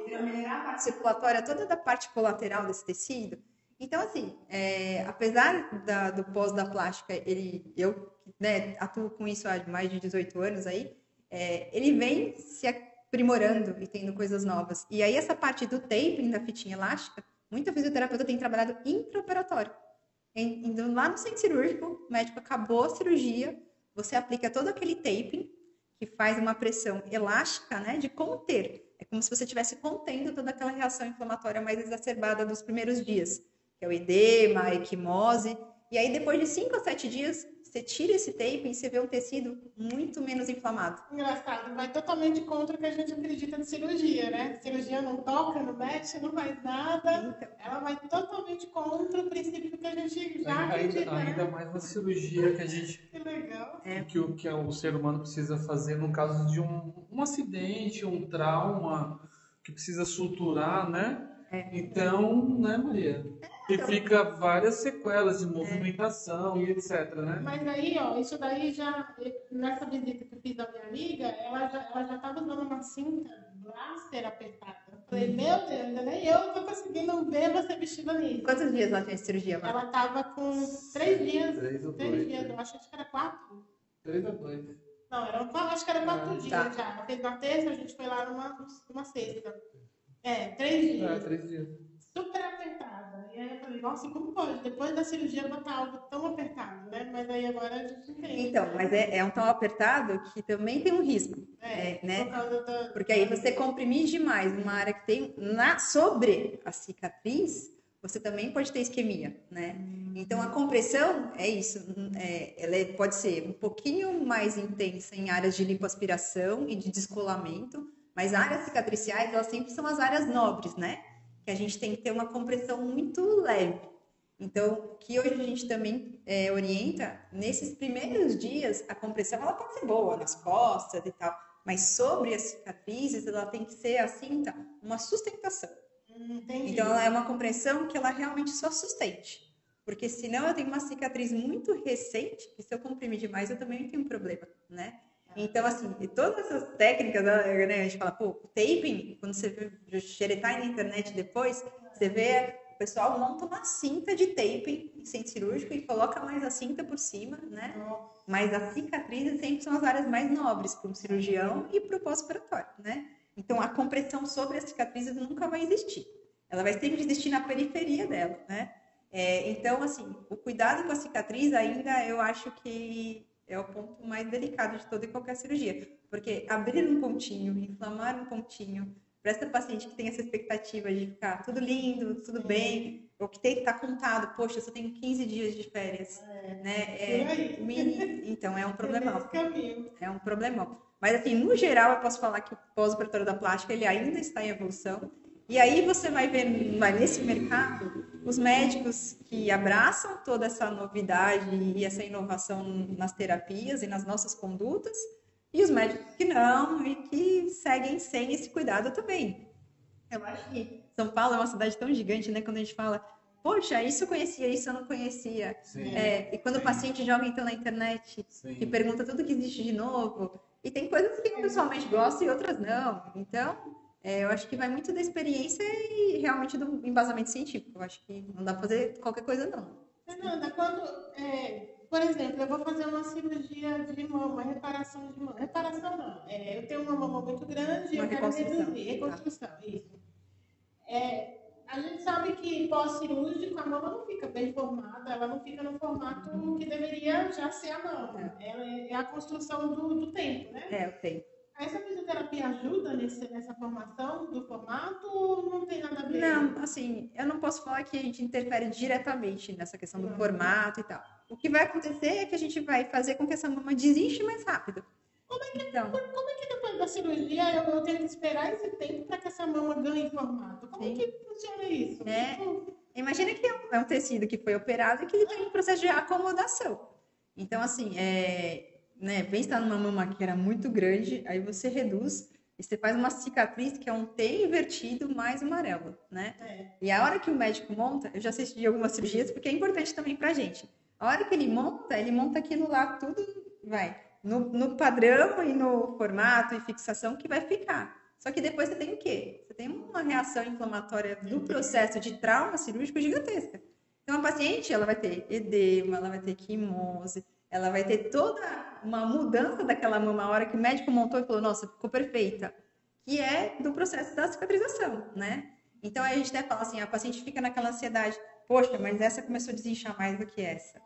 Para eu melhorar a parte circulatória toda da parte colateral desse tecido. Então, assim, é, apesar da- do pós da plástica, ele, eu né, atuo com isso há mais de 18 anos aí, é, ele vem se aprimorando e tendo coisas novas. E aí, essa parte do taping da fitinha elástica, muita fisioterapeuta tem trabalhado intraoperatório. Indo lá no centro cirúrgico, o médico acabou a cirurgia, você aplica todo aquele taping, que faz uma pressão elástica, né, de conter. É como se você estivesse contendo toda aquela reação inflamatória mais exacerbada dos primeiros dias, que é o edema, a equimose. E aí, depois de 5 a 7 dias, você tira esse taping e você vê um tecido muito menos inflamado. Engraçado, vai totalmente contra o que a gente acredita de cirurgia, né? Cirurgia não toca, não mexe, não faz nada. Então, Ela vai totalmente contra o princípio que a gente já acredita, Ainda, ainda né? mais na cirurgia que a gente Que legal. É. que, o, que o ser humano precisa fazer no caso de um, um acidente, um trauma, que precisa suturar, né? É. Então, né, Maria? E então. fica várias sequelas de movimentação e etc, né? Mas aí, ó, isso daí já, nessa visita que eu fiz da minha amiga, ela já, ela já tava usando uma cinta blaster apertada. Eu falei, meu Deus, ainda nem eu tô conseguindo ver você vestida nisso. quantos dias ela de cirurgia, Mar? Ela tava com três dias, Três ou três dois. dias, eu acho que era quatro. Três a dois. Não, era, um- acho que era quatro Ah, dias tá. já. Ela fez na terça, a gente foi lá numa, numa sexta. É, três dias. É, três dias. Super apertada. E aí eu falei, nossa, como pode? Depois da cirurgia botar algo tão apertado, né? Mas aí agora a gente entende. Então, mas é, é um tão apertado que também tem um risco, É, é, né? por causa da. Porque aí você comprimir demais uma área que tem na, sobre a cicatriz, você também pode ter isquemia, né? Então a compressão é isso, é, ela é- pode ser um pouquinho mais intensa em áreas de lipoaspiração e de descolamento, mas áreas cicatriciais elas sempre são as áreas nobres, né? Que a gente tem que ter uma compressão muito leve. Então, o que hoje a gente também é, orienta, nesses primeiros dias, a compressão ela pode ser boa nas costas e tal, mas sobre as cicatrizes, ela tem que ser, a cinta, uma sustentação. Hum, Entendi. Então, ela é uma compressão que ela realmente só sustente. Porque senão eu tenho uma cicatriz muito recente, que se eu comprimir demais, eu também tenho um problema, né? Então, assim, todas essas técnicas, né, a gente fala, pô, o taping, quando você xeretar na internet depois, você vê, o pessoal monta uma cinta de taping em centro cirúrgico e coloca mais a cinta por cima, né? Mas as cicatrizes sempre são as áreas mais nobres para um cirurgião e para o pós-operatório, né? Então, a compressão sobre as cicatrizes nunca vai existir. Ela vai sempre existir na periferia dela, né? É, então, assim, o cuidado com a cicatriz ainda eu acho que é o ponto mais delicado de toda e qualquer cirurgia. Porque abrir um pontinho, inflamar um pontinho, para essa paciente que tem essa expectativa de ficar tudo lindo, tudo bem, ou que tem que estar contado, poxa, eu só tenho 15 dias de férias, né? por É, aí. mini- então, é um problemão. Nesse caminho. É um problemão. Mas, assim, no geral, eu posso falar que o pós-operatório da plástica, ele ainda está em evolução. E aí você vai ver, vai nesse mercado, os médicos que abraçam toda essa novidade e essa inovação nas terapias e nas nossas condutas, e os médicos que não e que seguem sem esse cuidado também. Eu acho que São Paulo é uma cidade tão gigante, né? Quando a gente fala, poxa, isso eu conhecia, isso eu não conhecia. Sim. É, e quando o paciente joga então na internet Sim. que pergunta tudo que existe de novo. E tem coisas que eu pessoalmente gosto e outras não. Então, É, eu acho que vai muito da experiência e realmente do embasamento científico. Eu acho que não dá pra fazer qualquer coisa, não. Fernanda, quando, é, por exemplo, eu vou fazer uma cirurgia de mama, reparação de mama. Reparação não. É, eu tenho uma mama muito grande e eu quero reduzir. Reconstrução, isso. É, a gente sabe que pós-cirúrgico a mama não fica bem formada, ela não fica no formato que deveria já ser a mama. Ela é a construção do, do tempo, né? É, eu tenho. Essa fisioterapia ajuda nesse, nessa formação do formato ou não tem nada a ver? Não, assim, eu não posso falar que a gente interfere diretamente nessa questão do Uhum. formato e tal. O que vai acontecer é que a gente vai fazer com que essa mama desinche mais rápido. Então, Como é que depois da cirurgia eu, eu tenho que esperar esse tempo para que essa mama ganhe formato? Como Sim. que funciona isso? É. Tipo, imagina que é um, é um tecido que foi operado e que ele tem um processo de acomodação. Então, assim, é, né, pensa numa mama que era muito grande, aí você reduz e você faz uma cicatriz que é um T invertido mais amarelo, né? é. E a hora que o médico monta, eu já assisti algumas cirurgias, porque é importante também pra gente. A hora que ele monta, ele monta aquilo lá, tudo vai no, no padrão e no formato e fixação que vai ficar. Só que depois você tem o quê? Você tem uma reação inflamatória do processo de trauma cirúrgico gigantesca. Então, a paciente, ela vai ter edema, ela vai ter quimose, ela vai ter toda uma mudança daquela mama a hora que o médico montou e falou, nossa, ficou perfeita. Que é do processo da cicatrização, né? Então, a gente até fala assim, a paciente fica naquela ansiedade, poxa, mas essa começou a desinchar mais do que essa.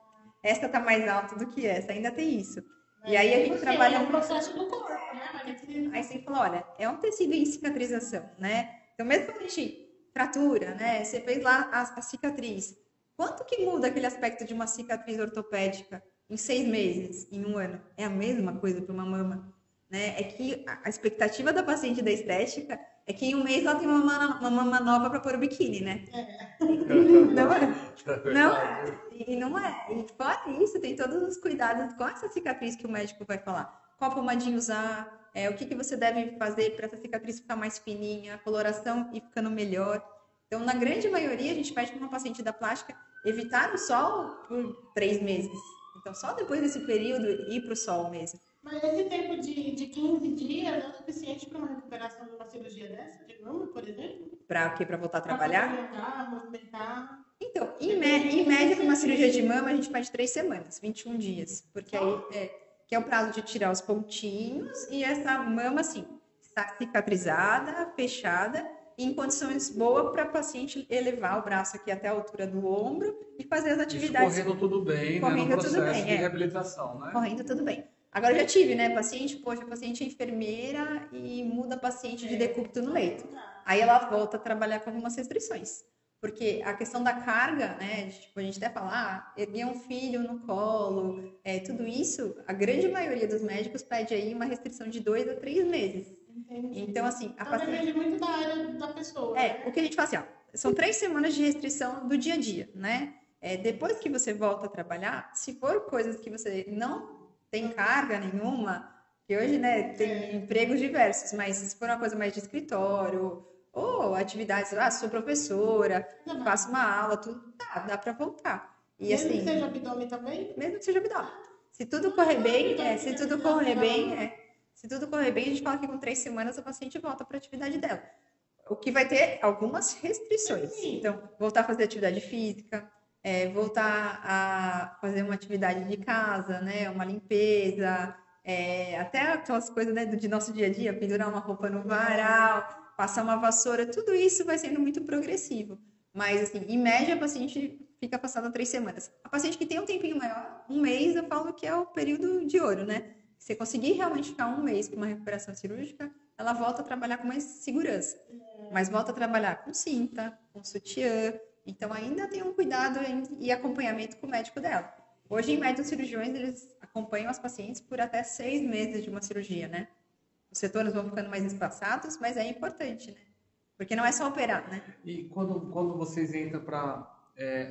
Essa tá mais alta do que essa, ainda tem isso. E aí a gente Porque trabalha É um processo do corpo, né? Gente- Aí você falou, olha, é um tecido em cicatrização, né? Então, mesmo quando a gente fratura, né? Você fez lá a, a cicatriz. Quanto que muda aquele aspecto de uma cicatriz ortopédica em seis meses, em um ano? É a mesma coisa para uma mama, né? É que a, expectativa da paciente da estética é que em um mês ela tem uma mama, uma mama nova para pôr o biquíni, né? Não é? Não é. E não é. E fora isso, tem todos os cuidados com essa cicatriz que o médico vai falar. Qual pomadinha usar, é, o que, que você deve fazer para essa cicatriz ficar mais fininha, a coloração e ficando melhor. Então, na grande maioria, a gente pede para uma paciente da plástica evitar o sol por três meses. Então, só depois desse período ir para o sol mesmo. Mas esse tempo de, de 15 dias é o suficiente para uma recuperação de uma cirurgia dessa, de mama, por exemplo? Para quê? Para voltar a trabalhar? poder andar, movimentar. Então, em, em média, para uma cirurgia de mama, a gente pede três semanas, 21 dias. Porque aí é, que é o prazo de tirar os pontinhos e essa mama, assim, está cicatrizada, fechada, em condições boas para paciente elevar o braço aqui até a altura do ombro e fazer as Isso atividades correndo tudo bem, né? Correndo No tudo processo bem, de é. reabilitação, né? correndo tudo bem. Agora eu já tive, né, paciente, poxa, paciente é enfermeira e muda paciente de decúbito no leito. Aí ela volta a trabalhar com algumas restrições. Porque a questão da carga, né, tipo, a gente até fala, ah, erguer um filho no colo, é, tudo isso, a grande maioria dos médicos pede aí uma restrição de dois a três meses. Entendi. Então, assim, a Então paciente... depende muito da área da pessoa. É, né? o que a gente fala assim, ó, são três semanas de restrição do dia a dia, né? É, depois que você volta a trabalhar, se for coisas que você não tem carga nenhuma, que hoje, né, tem empregos diversos, mas se for uma coisa mais de escritório, ou atividades, ah, sou professora, Ainda mais. faço uma aula, tudo, dá, dá para voltar. E Mesmo assim, que seja abdômen também? mesmo que seja abdômen. Se tudo correr bem, é, se tudo correr bem, é, se tudo correr bem, a gente fala que com três semanas a paciente volta para a atividade dela. O que vai ter algumas restrições. Então, voltar a fazer atividade física, é, voltar a fazer uma atividade de casa, né, uma limpeza, é, até aquelas coisas né, do de nosso dia a dia, pendurar uma roupa no varal, passar uma vassoura, tudo isso vai sendo muito progressivo. Mas, assim, em média, a paciente fica passada três semanas. A paciente que tem um tempinho maior, um mês, eu falo que é o período de ouro, né? Você conseguir realmente ficar um mês com uma recuperação cirúrgica, ela volta a trabalhar com mais segurança. Mas volta a trabalhar com cinta, com sutiã. Então, ainda tem um cuidado e acompanhamento com o médico dela. Hoje, em média, os cirurgiões, eles acompanham as pacientes por até seis meses de uma cirurgia, né? Os setores vão ficando mais espaçados, mas é importante, né? Porque não é só operar, né? E quando, quando vocês entram para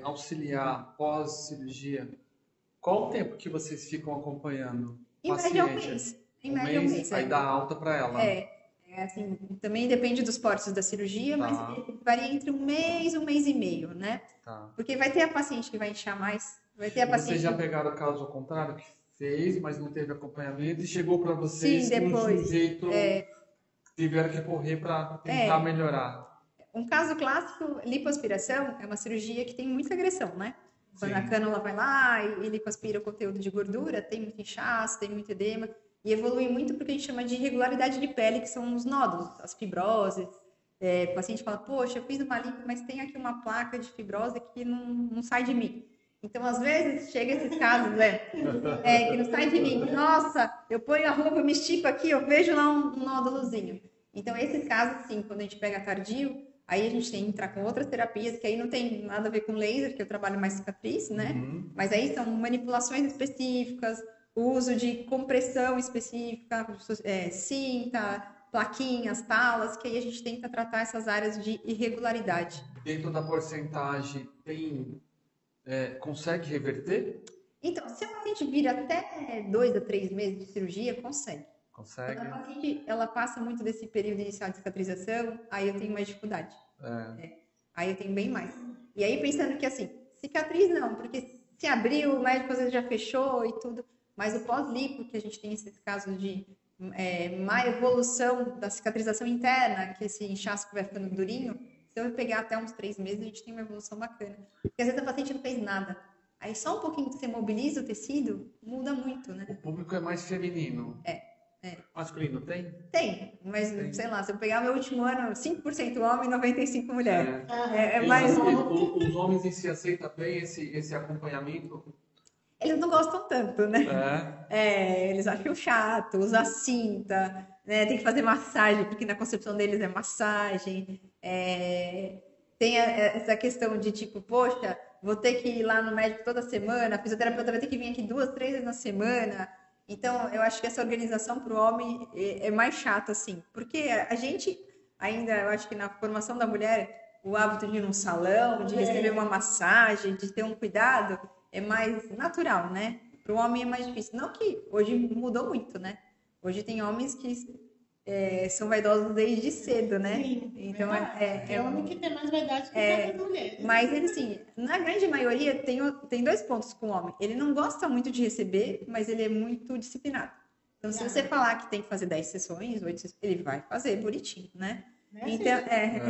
auxiliar pós-cirurgia, qual o tempo que vocês ficam acompanhando? Em média, um mês. Em Um média, um mês, mês. aí é. dá alta para ela. É, é assim, também depende dos portes da cirurgia, Tá. mas varia entre um mês e um mês e meio, né? Tá. Porque vai ter a paciente que vai inchar mais, vai ter a paciente... Vocês já pegaram o caso ao contrário, que fez, mas não teve acompanhamento e chegou para vocês Sim, de um depois. jeito É, tiveram que correr para tentar É. melhorar. Um caso clássico, lipoaspiração, é uma cirurgia que tem muita agressão, né? Quando Sim. a cânula vai lá e, e lipoaspira o conteúdo de gordura, tem muito inchaço, tem muito edema, e evolui muito porque a gente chama de irregularidade de pele, que são os nódulos, as fibroses. É, o paciente fala, poxa, eu fiz uma lipo, mas tem aqui uma placa de fibrose que não, não sai de mim. Então, às vezes, chega esses casos, né? É, que não sai de mim. Nossa, eu ponho a roupa, me estico aqui, eu vejo lá um, um nódulozinho. Então, esses casos, sim, quando a gente pega tardio, aí a gente tem que entrar com outras terapias, que aí não tem nada a ver com laser, que eu trabalho mais cicatriz, né? Uhum. Mas aí são manipulações específicas, o uso de compressão específica, é, cinta, plaquinhas, talas, que aí a gente tenta tratar essas áreas de irregularidade. Dentro da porcentagem, tem, é, consegue reverter? Então, se a paciente vira até dois a três meses de cirurgia, consegue. Consegue. Quando a paciente ela passa muito desse período inicial de cicatrização, aí eu tenho mais dificuldade. É. Aí eu tenho bem mais. E aí pensando que assim, cicatriz não, porque se abriu, o médico às vezes já fechou e tudo. Mas o pós-lipo, que a gente tem esses casos de é, má evolução da cicatrização interna, que esse inchaço vai ficando durinho, se eu pegar até uns três meses, a gente tem uma evolução bacana. Porque às vezes a paciente não fez nada. Aí só um pouquinho que você mobiliza o tecido, muda muito, né? O público é mais feminino. É, é. Masculino tem? Tem, mas Tem. sei lá, se eu pegar meu último ano, 5% homem e 95% mulher. É, é Eles- mais. o- os homens em si aceitam bem esse, esse acompanhamento? Eles não gostam tanto, né? É. É, eles acham chato, usar cinta, né? Tem que fazer massagem, porque na concepção deles é massagem. É, tem a- essa questão de tipo, poxa, vou ter que ir lá no médico toda semana, a fisioterapeuta vai ter que vir aqui duas, três vezes na semana. Então, eu acho que essa organização para o homem é, é mais chata, assim, porque a a gente ainda, eu acho que na formação da mulher, o hábito de ir num salão, de receber uma massagem, de ter um cuidado, é mais natural, né? Para o homem é mais difícil. Não que hoje mudou muito, né? Hoje tem homens que é, são vaidosos desde cedo, né? Sim, Então, verdade. é- é- é homem que tem mais vaidade que é, as mulheres. Mas ele, assim, na grande maioria tem, tem dois pontos com o homem. Ele não gosta muito de receber, mas ele é muito disciplinado. Então, se você falar que tem que fazer 10 sessões, 8 sessões, ele vai fazer bonitinho, né? Né, Então, Cid? é,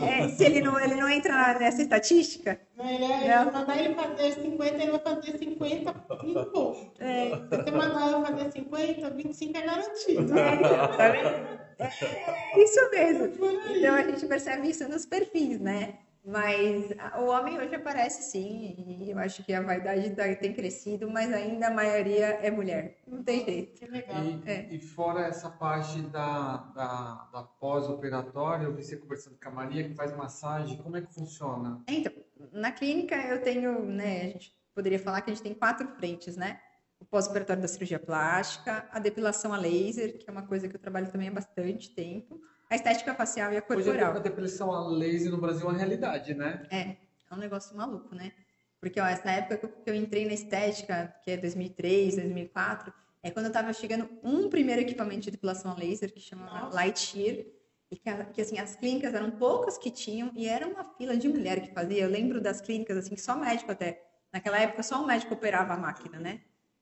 é, se ele não, ele não entra nessa estatística, Não, ele é, Não. Mandar ele fazer 50, ele vai fazer 50 e pouco. é, Se você mandar ele fazer 50, 25 é garantido. é, tá vendo? É isso mesmo. Aí. Então a gente percebe isso nos perfis, né? Mas o homem hoje aparece sim, e eu acho que a vaidade tá- tem crescido, mas ainda a maioria é mulher. Não tem jeito. Que legal. E, É. e fora essa parte da, da, da pós-operatória, eu vi você conversando com a Maria, que faz massagem, como é que funciona? Então, na clínica eu tenho, né, a gente poderia falar que a gente tem quatro frentes, né? O pós-operatório da cirurgia plástica, a depilação a laser, que é uma coisa que eu trabalho também há bastante tempo, a estética facial e a Hoje a corporal. depressão a laser no Brasil é uma realidade, né? É, é um negócio maluco, né? Porque ó, essa época que eu, entrei na estética, que é 2003, 2004, é quando eu tava chegando um primeiro equipamento de depilação a laser, que chama Nossa. Light Shear, e que, que, assim, as clínicas eram poucas que tinham, e era uma fila de mulher que fazia. Eu lembro das clínicas, assim, que só médico até. Naquela época, só um médico operava a máquina, né?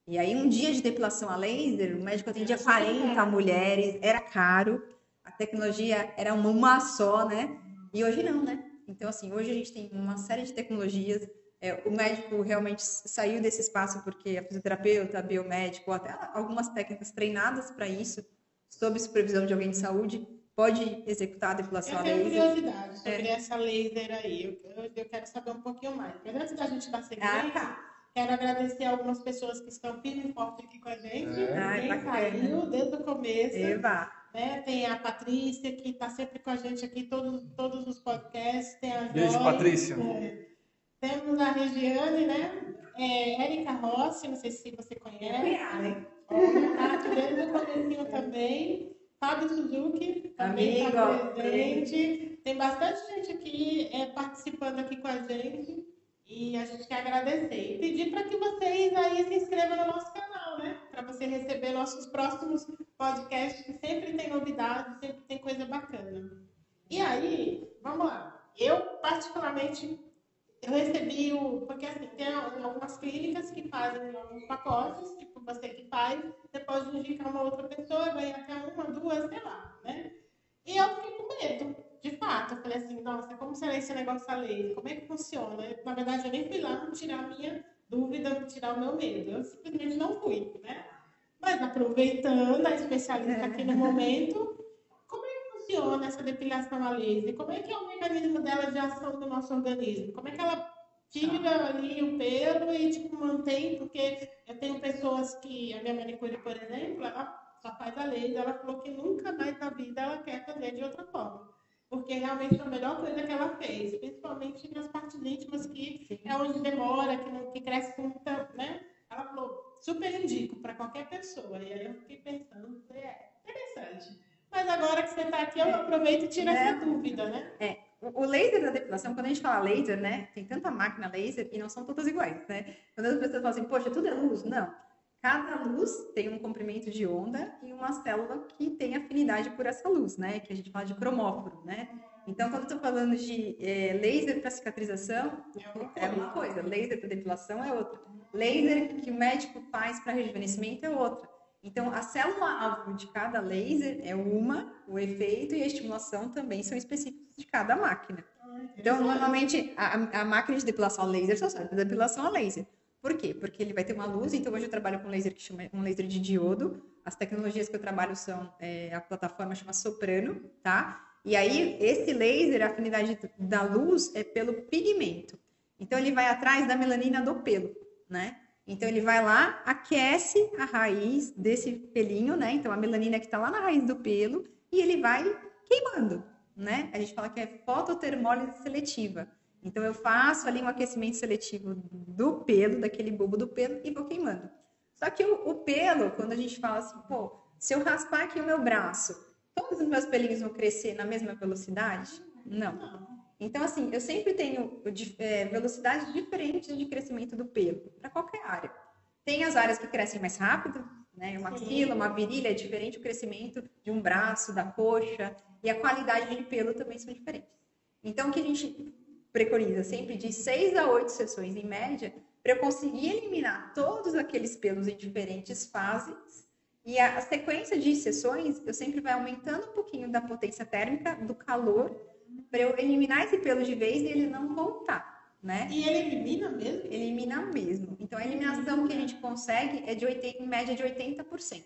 E aí, um dia de depilação a laser, o médico atendia 40 mulheres, era caro, tecnologia era uma, uma só, né? E hoje não, né? Então, assim, hoje a gente tem uma série de tecnologias. É, o médico realmente saiu desse espaço porque a fisioterapeuta, a biomédico, até algumas técnicas treinadas para isso, sob supervisão de alguém de saúde, pode executar a depilação Eu tenho laser. curiosidade sobre essa laser aí. Eu, eu, eu quero saber um pouquinho mais. Mas antes da gente dar Ah, seguimento, tá. quero agradecer algumas pessoas que estão firme e forte aqui com a gente. É. Ai, Quem bacana. saiu desde o começo. Eva. Né? Tem a Patrícia, que está sempre com a gente aqui, todos, todos os podcasts. Tem a Beijo, Joyce, Patrícia. é. Temos a Regiane, né? É, Érica Rossi, não sei se você conhece. Aqui desde o comecinho também. Fábio Suzuki também está Amigo. presente. Tem bastante gente aqui é, participando aqui com a gente. E a gente quer agradecer. E pedir para que vocês aí se inscrevam no nosso canal, né? Para você receber nossos próximos podcasts, que sempre tem novidades, sempre tem coisa bacana. E aí, vamos lá. Eu, particularmente, eu recebi o. Porque assim, tem algumas clínicas que fazem alguns pacotes, tipo, você que faz, você pode indicar uma outra pessoa, ganha até uma, duas, sei lá, né? E eu fiquei com medo, de fato. Eu falei assim, nossa, como será esse negócio a lei? Como é que funciona? Na verdade, eu nem fui lá tirar a minha dúvida, tirar o meu medo. Eu simplesmente não fui, né? Mas aproveitando a especialista aqui no momento, como é que funciona essa depilação a laser? Como é que é o mecanismo dela de ação do nosso organismo? Como é que ela tira ali o pelo e tipo mantém? Porque eu tenho pessoas que, a minha manicure, por exemplo, ela só faz a laser, ela falou que nunca mais na vida ela quer fazer de outra forma. Porque realmente foi a melhor coisa que ela fez, principalmente nas partes íntimas, que Sim. é onde demora, que, não, que cresce muito, né? Ela falou, super indico para qualquer pessoa. E aí eu fiquei pensando, é interessante. Mas agora que você está aqui, eu é. aproveito e tiro é. essa dúvida, né? É. O laser da depilação, quando a gente fala laser, né? Tem tanta máquina laser e não são todas iguais, né? Quando as pessoas falam assim, poxa, tudo é luz. Não. Cada luz tem um comprimento de onda e uma célula que tem afinidade por essa luz, né? Que a gente fala de cromóforo, né? Então, quando eu estou falando de é, laser para cicatrização, é uma coisa, laser para depilação é outra. Laser que o médico faz para rejuvenescimento é outra. Então, a célula-alvo de cada laser é uma, o efeito e a estimulação também são específicos de cada máquina. Então, normalmente, a, a máquina de depilação a laser só serve para depilação a laser. Por quê? Porque ele vai ter uma luz, então hoje eu trabalho com laser que chama um laser de diodo. As tecnologias que eu trabalho são, é, a plataforma chama Soprano, tá? E aí, esse laser, a afinidade da luz é pelo pigmento. Então, ele vai atrás da melanina do pelo, né? Então, ele vai lá, aquece a raiz desse pelinho, né? Então, a melanina que está lá na raiz do pelo, e ele vai queimando, né? A gente fala que é fototermólise seletiva. Então, eu faço ali um aquecimento seletivo do pelo, daquele bulbo do pelo, e vou queimando. Só que o, o pelo, quando a gente fala assim, pô, se eu raspar aqui o meu braço, todos os meus pelinhos vão crescer na mesma velocidade? Não. Então, assim, eu sempre tenho é, velocidades diferentes de crescimento do pelo, para qualquer área. Tem as áreas que crescem mais rápido, né? Uma axila, uma virilha, é diferente o crescimento de um braço, da coxa, e a qualidade de pelo também são diferentes. Então, o que a gente preconiza sempre de seis a oito sessões em média, para eu conseguir eliminar todos aqueles pelos em diferentes fases e a, a sequência de sessões, eu sempre vai aumentando um pouquinho da potência térmica, do calor, para eu eliminar esse pelo de vez e ele não voltar, né? E ele elimina mesmo? Elimina mesmo. Então, a eliminação que a gente consegue é de 80, em média de 80%.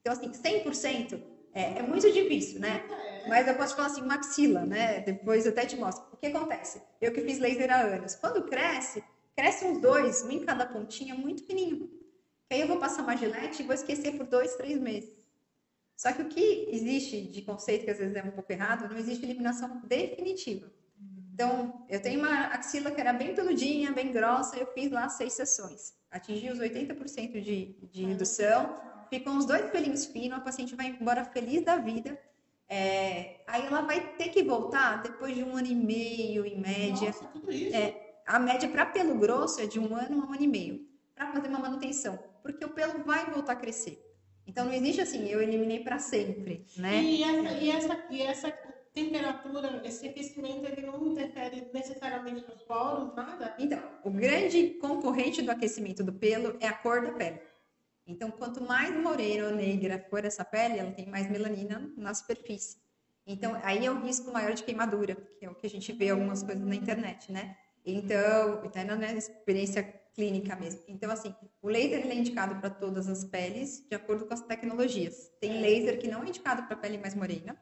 Então, assim, 100% é, é muito difícil, né? Mas eu posso falar assim, maxila, né? Depois eu até te mostro. O que acontece? Eu que fiz laser há anos. Quando cresce, cresce uns dois, um em cada pontinha, muito fininho. Que aí eu vou passar uma gilete e vou esquecer por dois, três meses. Só que o que existe de conceito, que às vezes é um pouco errado, não existe eliminação definitiva. Então, eu tenho uma axila que era bem peludinha, bem grossa, eu fiz lá seis sessões. Atingi os 80% de, de redução, ficam uns dois pelinhos finos, a paciente vai embora feliz da vida. É, aí ela vai ter que voltar depois de um ano e meio, em média. Nossa, tudo isso. É, a média para pelo grosso é de um ano a um ano e meio, para fazer uma manutenção porque o pelo vai voltar a crescer. Então não existe assim, eu eliminei para sempre, né? E essa, e essa, e essa temperatura, esse aquecimento, ele não interfere necessariamente nos poros, nada? Então, o grande concorrente do aquecimento do pelo é a cor da pele. Então, quanto mais morena ou negra for essa pele, ela tem mais melanina na superfície. Então, aí é o risco maior de queimadura, que é o que a gente vê algumas coisas na internet, né? Então, até na experiência clínica mesmo. Então, assim, o laser é indicado para todas as peles, de acordo com as tecnologias. Tem laser que não é indicado para pele mais morena,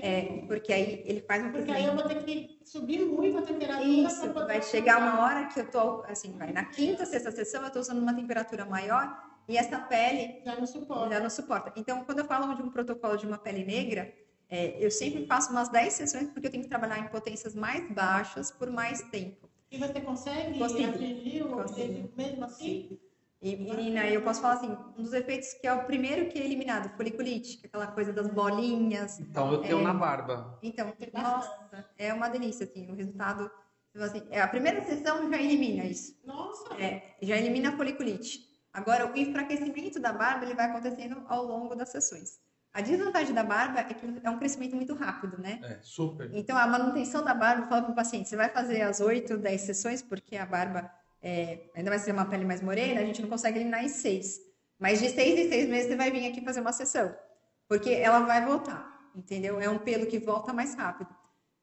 é, porque aí ele faz um Porque aí eu vou ter que subir muito a temperatura. Isso, vai chegar uma hora que eu tô, assim, vai na quinta, sexta sessão, eu tô usando uma temperatura maior e essa pele já não suporta. Já não suporta. Então, quando eu falo de um protocolo de uma pele negra, é, eu sempre faço umas 10 sessões porque eu tenho que trabalhar em potências mais baixas por mais tempo. E você consegue Consigo. atingir o mesmo assim? E, menina, eu posso falar assim, um dos efeitos que é o primeiro que é eliminado, foliculite, que é aquela coisa das bolinhas. Então eu tenho é... na barba. Então, nossa, é uma delícia, assim, o resultado. Assim, é, a primeira sessão já elimina isso. Nossa! É, já elimina a foliculite. Agora, o enfraquecimento da barba ele vai acontecendo ao longo das sessões. A desvantagem da barba é que é um crescimento muito rápido, né? É, super. Então, a manutenção da barba, fala para o paciente, você vai fazer as 8, 10 sessões, porque a barba, é, ainda mais se é uma pele mais morena, a gente não consegue eliminar em 6. Mas de 6 em 6 meses você vai vir aqui fazer uma sessão, porque ela vai voltar, entendeu? É um pelo que volta mais rápido.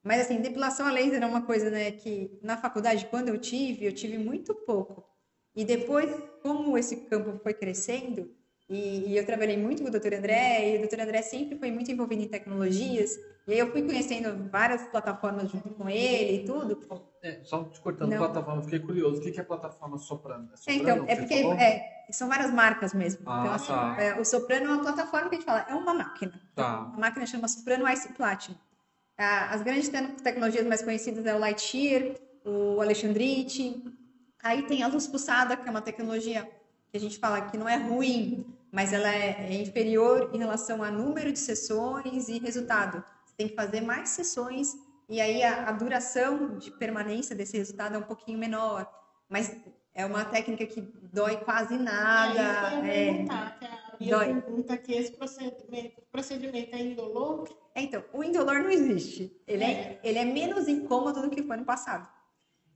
Mas, assim, depilação a laser é uma coisa, né, que na faculdade, quando eu tive, eu tive muito pouco. E depois, como esse campo foi crescendo, e, e, eu trabalhei muito com o Dr. André, e o Dr. André sempre foi muito envolvido em tecnologias. E aí eu fui conhecendo várias plataformas junto com ele e tudo. É, só te cortando, Não. plataforma, fiquei curioso. O que é a plataforma Soprano? É, Soprano, é então, é porque é, são várias marcas mesmo. Ah, então, assim, tá. é, o Soprano é uma plataforma que a gente fala, é uma máquina. Tá. A máquina chama Soprano Ice Platinum. As grandes tecnologias mais conhecidas é o Lightyear, o Alexandrite. Aí tem a luz pulsada, que é uma tecnologia que a gente fala que não é ruim, mas ela é, é inferior em relação a número de sessões e resultado. Você tem que fazer mais sessões e aí a, a duração de permanência desse resultado é um pouquinho menor. Mas é uma técnica que dói quase nada. É, é, a dói. pergunta que esse procedimento, procedimento é indolor. É, então, o indolor não existe. Ele é. é. ele é menos incômodo do que foi no passado.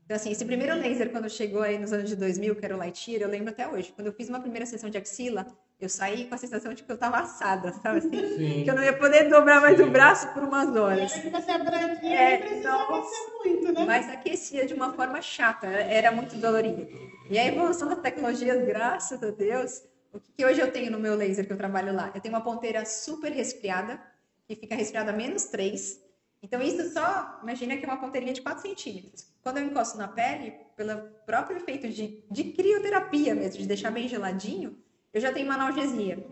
Então, assim, esse primeiro laser, quando chegou aí nos anos de 2000, que era o Lightyear, eu lembro até hoje. Quando eu fiz uma primeira sessão de axila, eu saí com a sensação de que eu estava assada, sabe assim? Sim. Que eu não ia poder dobrar mais Sim. o braço por umas horas. E você é branquinha, é, precisava ser muito, né? Mas aquecia de uma forma chata, era muito dolorido. E a evolução das tecnologias, graças a Deus, o que hoje eu tenho no meu laser que eu trabalho lá? Eu tenho uma ponteira super resfriada, que fica resfriada a menos 3. Então, isso só, imagina que é uma ponteirinha de 4 centímetros. Quando eu encosto na pele, pelo próprio efeito de, de crioterapia mesmo, de deixar bem geladinho, eu já tenho uma analgesia.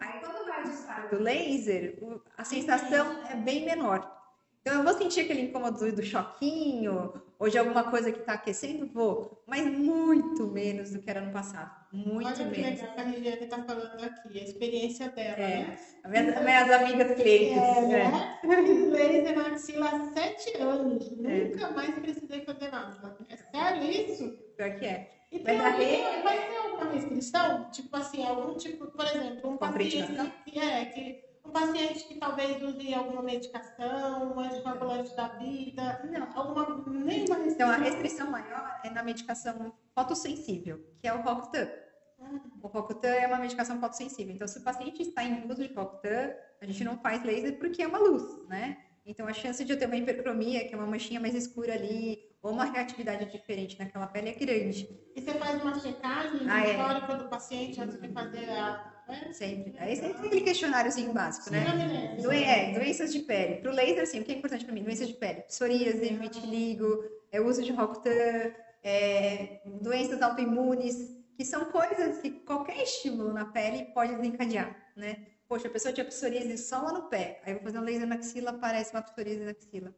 Aí quando vai o disparo do laser, a sensação é bem menor. Então eu vou sentir aquele incômodo do choquinho, ou de alguma coisa que está aquecendo, vou, mas muito menos do que era no passado. Muito Olha menos. Olha que a Regiane está falando aqui, a experiência dela, é. né? Minhas, minhas amigas clientes. É, né? Fiz laser na axila há sete anos, é. nunca mais precisei fazer nada. É sério isso? Pior que é. E tem algum, vai ter alguma restrição? Tipo assim, algum tipo, por exemplo, um paciente que, é, que um paciente que talvez use alguma medicação, um anticoagulante da vida, não, alguma, nenhuma restrição. Então, a restrição maior é na medicação fotossensível, que é o Rocutan. Hum. O Rocutan é uma medicação fotossensível. Então, se o paciente está em uso de Rocutan, a gente não faz laser porque é uma luz, né? Então, a chance de eu ter uma hipercromia, que é uma manchinha mais escura ali, ou uma reatividade diferente naquela pele é grande. E você faz uma checagem ah, é. histórica do paciente antes de fazer a. Né? Sempre. Aí sempre tem aquele questionáriozinho básico, né? Doen é, doenças de pele. Para o laser, assim, o que é importante para mim? Doenças de pele. Psoríase, vitiligo, é, uso de Rocutan, é, doenças autoimunes, que são coisas que qualquer estímulo na pele pode desencadear, né? Poxa, a pessoa tinha psoríase só lá no pé, aí eu vou fazer um laser na axila, aparece uma psoríase na axila.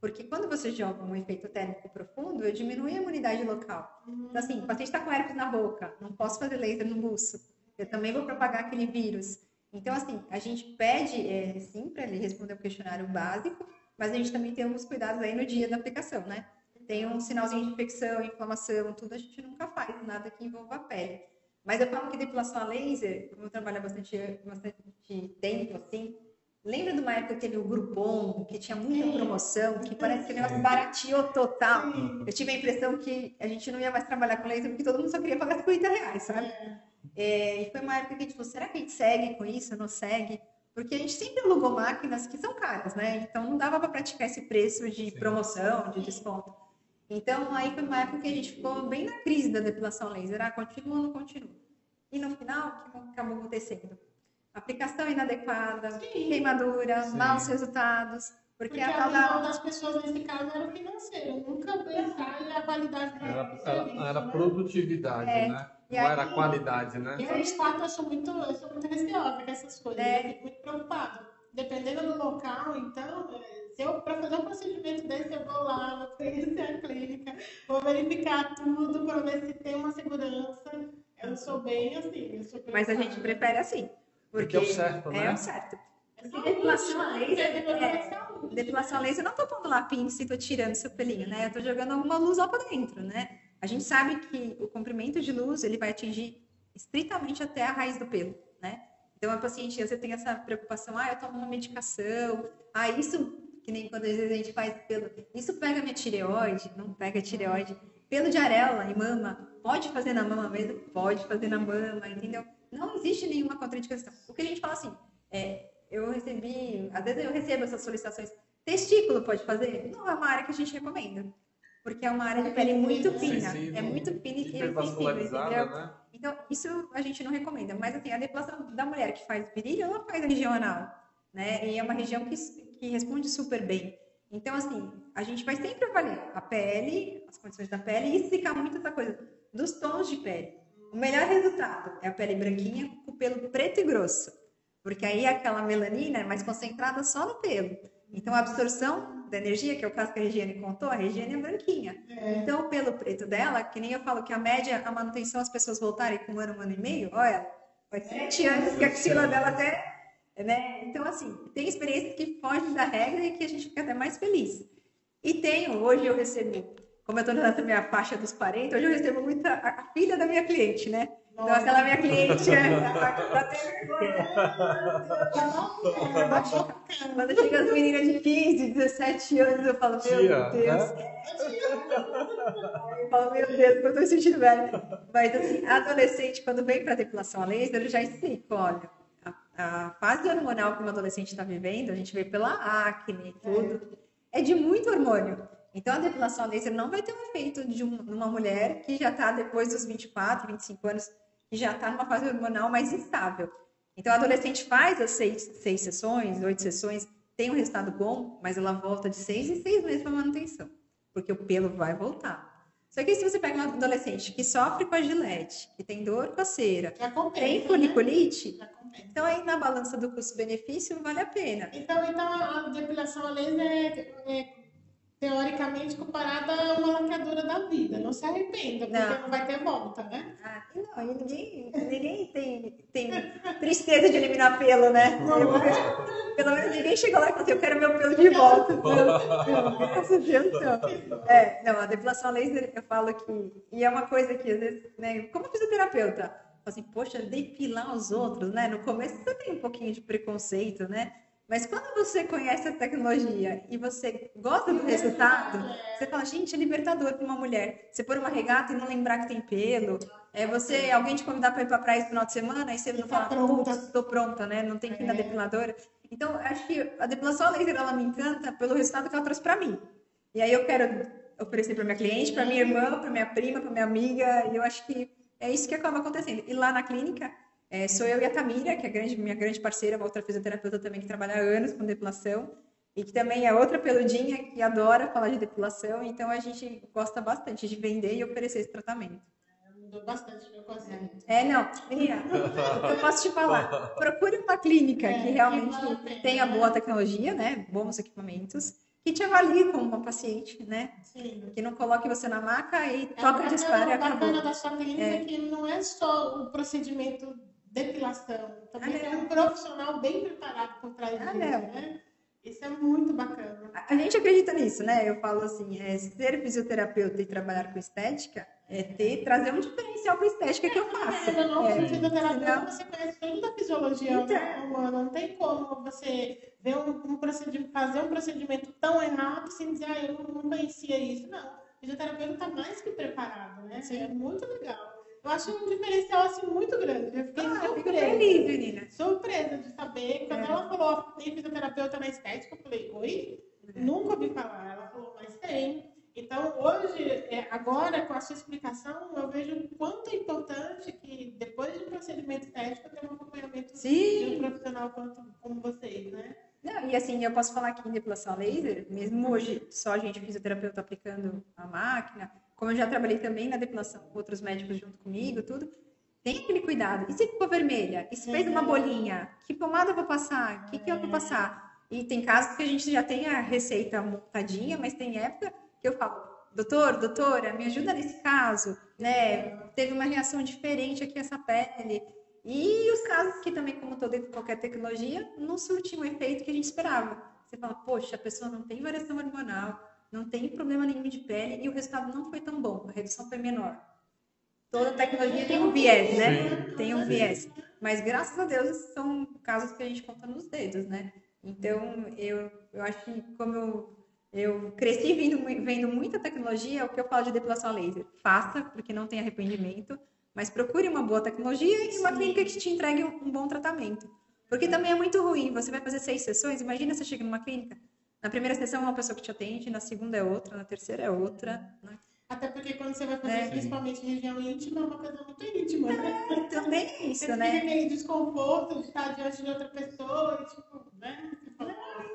Porque quando você joga um efeito térmico profundo, eu diminui a imunidade local. Então, assim, o paciente está com herpes na boca, não posso fazer laser no buço. Eu também vou propagar aquele vírus. Então, assim, a gente pede, é, sim, para ele responder o questionário básico, mas a gente também tem alguns cuidados aí no dia da aplicação, né? Tem um sinalzinho de infecção, inflamação, tudo a gente nunca faz, nada que envolva a pele. Mas eu falo que depilação a laser, como eu trabalho bastante, bastante tempo, assim, Lembra de uma época que teve o Groupon, que tinha muita promoção, que parece que o negócio barateou total? Eu tive a impressão que a gente não ia mais trabalhar com laser porque todo mundo só queria pagar 50 reais, sabe? É. e foi uma época que a gente falou, será que a gente segue com isso, não segue? Porque a gente sempre alugou máquinas que são caras, né? Então não dava para praticar esse preço de promoção, de desconto. Então aí foi uma época que a gente ficou bem na crise da depilação laser. Ah, continua ou não continua? E no final, o que acabou acontecendo? aplicação inadequada, Sim. queimadura, Sim. maus resultados. Porque, porque a, a visão das pessoas nesse caso era financeiro, nunca pensar a qualidade da era, era, era produtividade, é. né? Não aí, era qualidade, né? Eu, de fato, eu sou muito, eu sou muito receosa com essas coisas. É. Eu fico muito preocupada. Dependendo do local, então, se eu, para fazer um procedimento desse, eu vou lá, vou conhecer a clínica, vou verificar tudo para ver se tem uma segurança. Eu sou bem assim. Sou Mas a gente prefere assim. Porque, é o certo, né? É o certo. Porque depilação a laser, é, depilação a laser, eu não tô pondo lá pince e tô tirando seu pelinho, né? Eu tô jogando alguma luz lá para dentro, né? A gente sabe que o comprimento de luz, ele vai atingir estritamente até a raiz do pelo, né? Então, a paciente, vezes, tem essa preocupação, ah, eu tomo uma medicação, ah, isso, que nem quando às vezes a gente faz pelo, isso pega minha tireoide, não pega tireoide. Pelo de arela e mama, pode fazer na mama mesmo? Pode fazer na mama, entendeu? Não existe nenhuma contraindicação. O que a gente fala assim, é, eu recebi, às vezes eu recebo essas solicitações, testículo pode fazer? Não é uma área que a gente recomenda. Porque é uma área de pele muito fina. É muito fina e sensível, entendeu? Né? Então, isso a gente não recomenda. Mas, assim, a depilação da mulher que faz virilha, ela faz a região anal, né? E é uma região que, que responde super bem. Então, assim, a gente vai sempre avaliar a pele, as condições da pele e explicar muito essa coisa dos tons de pele. O melhor resultado é a pele branquinha com o pelo preto e grosso. Porque aí aquela melanina é mais concentrada só no pelo. Então, a absorção da energia, que é o caso que a Regiane contou, a Regiane é branquinha. É. Então, pelo preto dela, que nem eu falo que a média, a manutenção, as pessoas voltarem com um ano, um ano e meio, olha, faz sete anos que a axila dela até. Né? Então, assim, tem experiências que fogem da regra e que a gente fica até mais feliz. E tenho, hoje eu recebi, como eu estou na minha faixa dos 40, hoje eu recebo muita a, a filha da minha cliente, né? Então, aquela minha cliente é. Quando chega as meninas de 15, 17 anos, eu falo, meu Tia, Deus. Né? Eu falo, meu Deus, eu tô sentindo velho. Mas, assim, adolescente, quando vem para depilação a laser, eu já explico, olha, a, a fase hormonal que uma adolescente está vivendo, a gente vê pela acne e tudo, é de muito hormônio. Então, a depilação a laser não vai ter um efeito de uma mulher que já está depois dos 24, 25 anos que já está numa fase hormonal mais instável. Então, a adolescente faz as seis, seis sessões, oito sessões, tem um resultado bom, mas ela volta de seis em seis meses para manutenção, porque o pelo vai voltar. Só que se você pega uma adolescente que sofre com a gilete, que tem dor com a cera, tem foliculite, né? então aí na balança do custo-benefício vale a pena. Então, então a depilação a laser é, é teoricamente comparada a uma laqueadura da vida. Não se arrependa, porque não, não vai ter volta, né? Ah, não, e ninguém, ninguém tem, tem tristeza de eliminar pelo, né? Eu, pelo menos ninguém chegou lá e falou assim, eu quero meu pelo de volta. Deus, não. É, não, a depilação laser, eu falo que... E é uma coisa que, às vezes, né, como fisioterapeuta, assim, poxa, depilar os outros, né? No começo você tem um pouquinho de preconceito, né? Mas quando você conhece a tecnologia e você gosta do resultado, você fala, gente, é libertador para uma mulher. Você pôr uma regata e não lembrar que tem pelo. É você, alguém te convidar para ir para a praia no final de semana e você não fala, pronta, estou pronta, né? Não tem que ir na depiladora. Então, acho que a depilação a laser ela me encanta pelo resultado que ela trouxe para mim. E aí eu quero oferecer para minha cliente, para minha irmã, para minha prima, para minha amiga. E eu acho que é isso que acaba acontecendo. E lá na clínica é, sou eu e a Tamira, que é a grande, minha grande parceira, outra fisioterapeuta também que trabalha há anos com depilação e que também é outra peludinha que adora falar de depilação, então a gente gosta bastante de vender e oferecer esse tratamento. Mudou bastante meu paciente. É, não, menina, eu posso te falar, procure uma clínica é, que realmente que tenha boa tecnologia, né, bons equipamentos, que te avalie como uma paciente, né? Sim. Que não coloque você na maca e é, toca, dispara e acabou. O bacana da sua clínica é. que não é só o procedimento depilação. Também ah, tem um profissional bem preparado por trás ah, disso, né? Isso é muito bacana. A gente acredita nisso, né? Eu falo assim, é, ser fisioterapeuta e trabalhar com estética é ter, trazer um diferencial para a estética que eu faço. É, não, é, fisioterapeuta, você conhece toda a fisiologia então... humana. Não tem como você ver um, um, procedimento, fazer um procedimento tão errado sem dizer, ah, eu não conhecia isso. Não, o fisioterapeuta está mais que preparado, né? Sim. É muito legal. Eu acho um diferencial assim muito grande. Eu fiquei ah, surpresa. Feliz, menina. Surpresa de saber. Quando é. ela falou tem fisioterapeuta na estética, eu falei, oi? É. Nunca ouvi falar. Ela falou, mas tem. Então, hoje, é, agora, com a sua explicação, eu vejo o quanto é importante que, depois de um procedimento estético, ter um acompanhamento Sim. de um profissional quanto, como vocês, né? Não, e assim, eu posso falar que em depilação laser, mesmo hoje, só a gente fisioterapeuta aplicando a máquina, como eu já trabalhei também na depilação com outros médicos junto comigo, tudo, tem aquele cuidado. E se ficou vermelha? E se fez uma bolinha? Que pomada eu vou passar? O que, que eu vou passar? E tem casos que a gente já tem a receita montadinha, mas tem época que eu falo, doutor, doutora, me ajuda nesse caso, né? Teve uma reação diferente aqui essa pele. E os casos que também, como estou dentro de qualquer tecnologia, não surtiam o efeito que a gente esperava. Você fala, poxa, a pessoa não tem variação hormonal, não tem problema nenhum de pele e o resultado não foi tão bom, a redução foi menor. Toda tecnologia tem um viés, né? Sim. Tem um viés. mas graças a Deus são casos que a gente conta nos dedos, né? Então, eu, eu acho que como eu, eu cresci vendo, vendo muita tecnologia, o que eu falo de depilação a laser, faça, porque não tem arrependimento, mas procure uma boa tecnologia e uma clínica que te entregue um, um bom tratamento. Porque também é muito ruim, você vai fazer seis sessões, imagina você chega numa clínica, na primeira sessão é uma pessoa que te atende, na segunda é outra, na terceira é outra, né? Até porque quando você vai fazer, É. principalmente região íntima, é uma coisa muito íntima, né? É, também é isso, Você né? fica aquele desconforto de estar diante de outra pessoa, tipo, né? Você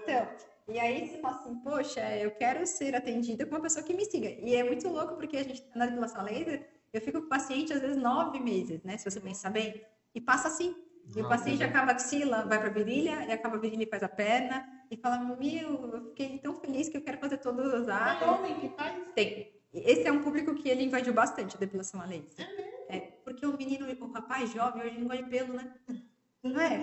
Então, e aí você fala assim, poxa, eu quero ser atendida com uma pessoa que me siga. E é muito louco porque a gente, na depilação laser, eu fico com o paciente às vezes nove meses, né? Se você pensar bem, e passa assim. E o Ah, paciente acaba a axila, vai para a virilha, e acaba a virilha e faz a perna, e fala, meu, eu fiquei tão feliz que eu quero fazer todas as Tem áreas. homem que faz? Tem. Esse é um público que ele invadiu bastante a depilação a laser. É, porque o menino, o rapaz jovem, hoje não gosta de pelo, né? Não é?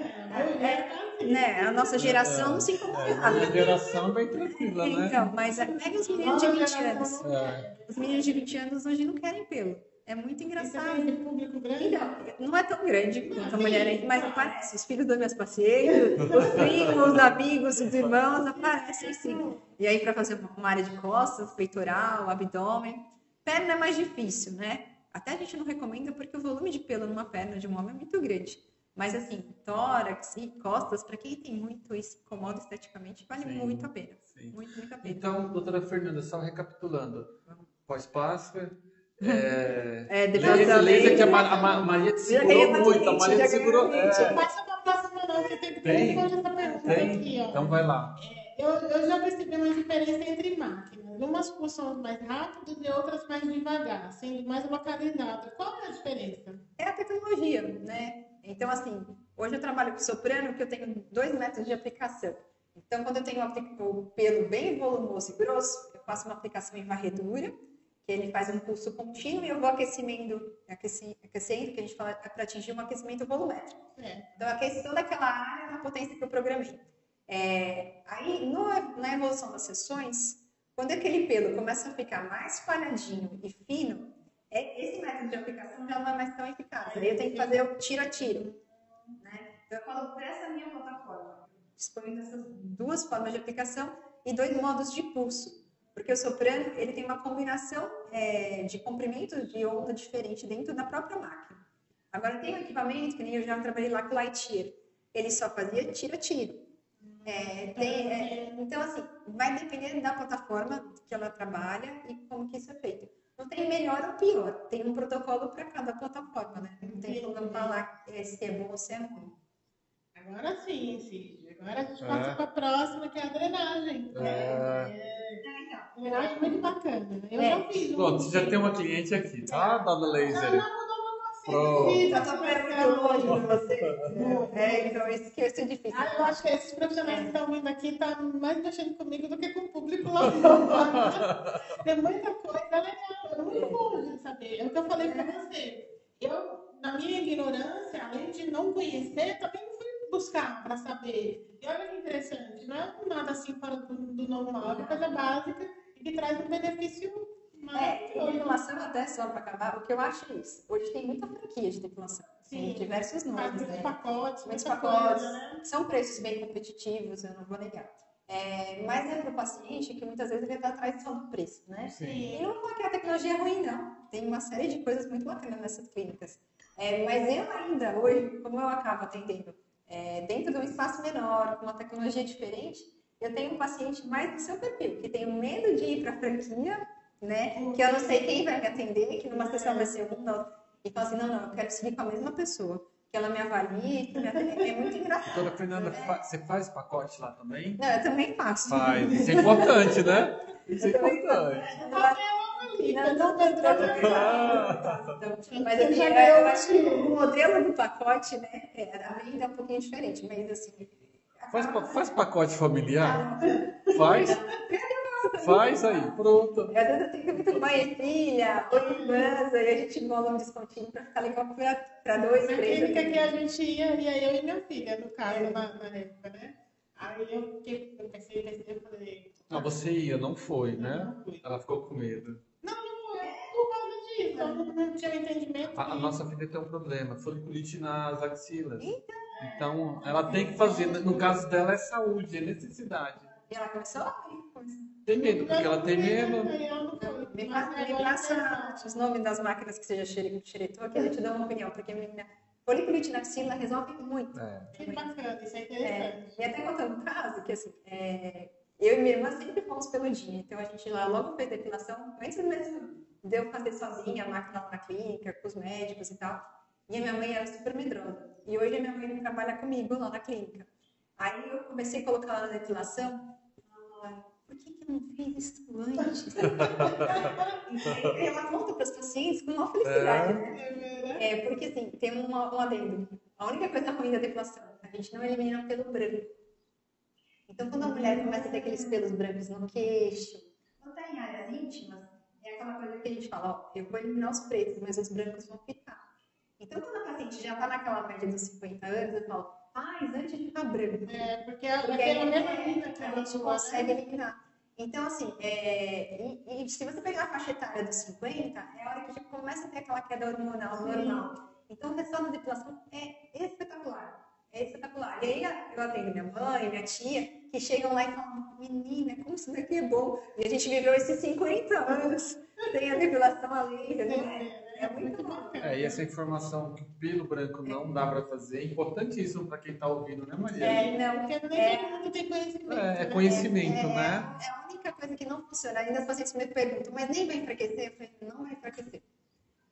É, Né? A nossa geração não se É, incomoda. a minha geração é bem tranquila, né? Então, mas é, pega os meninos de 20 anos. É. Os meninos de 20 anos hoje não querem pelo. É muito Você engraçado. tem público grande? Então, não é tão grande quanto a mulher aí, mas aparece. Os filhos das minhas pacientes, os primos, os amigos, os irmãos, aparecem sim. E aí, para fazer uma área de costas, peitoral, abdômen. Perna é mais difícil, né? Até a gente não recomenda porque o volume de pelo numa perna de um homem é muito grande. Mas assim, tórax e costas, para quem tem muito e se incomoda esteticamente, vale Sim. muito a pena. Sim. Muito, muito a pena. Então, doutora Fernanda, só recapitulando. Pós-Páscoa, é... É, laser que a. Ma- a Ma- Maria te segurou muito, a Maria te segurou. É, Passa pra próxima, não. Você tem que Tem? tem? aqui, ó. Então vai lá. Eu, eu já percebi uma diferença entre máquinas. Umas funcionam mais rápido e outras mais devagar, sendo mais localizadas. Qual é a diferença? é a tecnologia, né? Então, assim, hoje eu trabalho com soprano, que eu tenho dois métodos de aplicação. Então, quando eu tenho um o pelo bem volumoso e grosso, eu faço uma aplicação em varredura, que ele faz um pulso contínuo e eu vou aquecimento, aqueci- aquecendo, que a gente fala para atingir um aquecimento volumétrico. É. Então, eu aqueço toda aquela área na potência que eu programei. É, aí, no- na evolução das sessões, quando aquele pelo começa a ficar mais falhadinho e fino, é, esse método de aplicação já não é mais tão eficaz. Aí eu tenho que fazer o tiro a tiro. Né? Então, eu falo por essa minha plataforma. Disponho dessas duas formas de aplicação e dois modos de pulso. Porque o soprano ele tem uma combinação é, de comprimento de onda diferente dentro da própria máquina. Agora, tem um equipamento, que nem eu já trabalhei lá com o Lightyear. Ele só fazia tiro a tiro. É, tem- é, então, assim, vai depender da plataforma que ela trabalha e como que isso é feito. Não tem melhor ou pior, tem um protocolo para cada plataforma, né? Não tem como falar é, se é bom ou se é ruim. Agora sim, Cid. Agora a gente É. passa para a próxima, que é a drenagem. É. Drenagem é muito bacana. Eu É. já fiz. um- Pronto, você já tem uma cliente aqui, tá, dona Não, Laser? não, não, não Pronto. consigo. Eu tô muito longe de você. É, então isso que é difícil. Ah, eu acho que esses profissionais que estão vindo aqui estão mais mexendo comigo do que com o público lá fora. Tem muita coisa legal, é muito bom de saber. É o que eu falei para você. Eu, na minha ignorância, além de não conhecer, também buscar para saber. E olha que interessante, não é nada assim fora do, do normal, é uma coisa básica e que traz um benefício É, e maravilhoso. depilação até só para acabar, o que eu acho é isso. Hoje tem muita franquia de depilação. Tem Sim. diversos nomes, né? pacotes, Muitos pacotes. coisa, né? São preços bem competitivos, eu não vou negar. É, mas é para o paciente que muitas vezes ele está atrás só do preço, né? Sim. E não vou falar que a tecnologia é ruim, não. Tem uma série de coisas muito bacanas nessas clínicas. É, mas eu ainda, hoje, como eu acabo atendendo é, dentro de um espaço menor, com uma tecnologia diferente, eu tenho um paciente mais do seu perfil, que tem medo de ir para a franquia, né? Que eu não sei quem vai me atender, que numa sessão vai ser um, outra. E fala assim, não, não, eu quero seguir com a mesma pessoa. Que ela me avalie, que me atende. É muito engraçado. Doutora Fernanda, fa- você faz pacote lá também? Não, eu também faço. Faz, isso é importante, né? Isso é importante. Não, não, não, Ah. Então, Mas assim, eu, eu acho que o modelo do pacote, né, é, a venda é um pouquinho diferente, mas assim. Faz, faz pacote familiar? Faz? Faz aí, pronto. Às vezes eu tenho muito mãe e filha, ou irmãs, aí a gente bola um descontinho pra ficar legal pra, pra dois, Na três. clínica assim. que a gente ia, ia eu e minha filha, no caso, na, na época, né? Aí eu eu pensei, pensei, eu falei. Ah, você ia, não foi, né? Não fui. Ela ficou com medo. Não, tinha entendimento. A, a nossa filha tem um problema, foliculite nas axilas. Então. Então, ela tem que fazer. No caso dela, é saúde, é necessidade. E ela começou a. Tem medo, porque ela tem medo. Me, passa, me os nomes das máquinas que você já xere- xeretou, que eu te dou uma opinião, porque menina, foliculite na axila resolve muito. É. Que bacana, isso é É, interessante. e até contando um caso, que assim, é, eu e minha irmã sempre fomos peludinha, então a gente lá logo fez depilação, antes mesmo de eu fazer sozinha a máquina lá na clínica, com os médicos e tal. E a minha mãe era super medrosa. E hoje a minha mãe trabalha comigo lá na clínica. Aí eu comecei a colocar ela na depilação, ela, por que, que eu não fiz isso antes? e ela conta para os pacientes com uma felicidade, né? É verdade. É, porque assim, tem uma, um adendo. A única coisa ruim da depilação, a gente não elimina pelo branco. Então, quando a mulher começa a ter aqueles pelos brancos no queixo, não tá em áreas íntimas, aquela coisa que a gente fala, ó, eu vou eliminar os pretos, mas os brancos vão ficar. Então, quando a paciente já tá naquela média dos 50 anos, eu falo, faz antes de ficar branco. É, porque a- Porque aquela aí, mesma é, vida que a ela gente consegue né? eliminar. Então, assim, é, e, e se você pegar a faixa etária dos 50, é a hora que já começa a ter aquela queda hormonal Sim. normal. Então, o resultado da depilação é espetacular. É espetacular. E aí, eu atendo minha mãe, minha tia, que chegam lá e falam, menina, como isso daqui é bom. E a gente viveu esses 50 anos sem a depilação a laser, né? É muito bom. É, e essa informação que pelo branco não dá pra fazer é importantíssimo pra quem tá ouvindo, né, Maria? É, não, Porque nem todo mundo tem conhecimento. É, é né? conhecimento, é, né? É a única coisa que não funciona. Ainda os pacientes me perguntam, mas nem vai enfraquecer? Eu falei, não vai enfraquecer.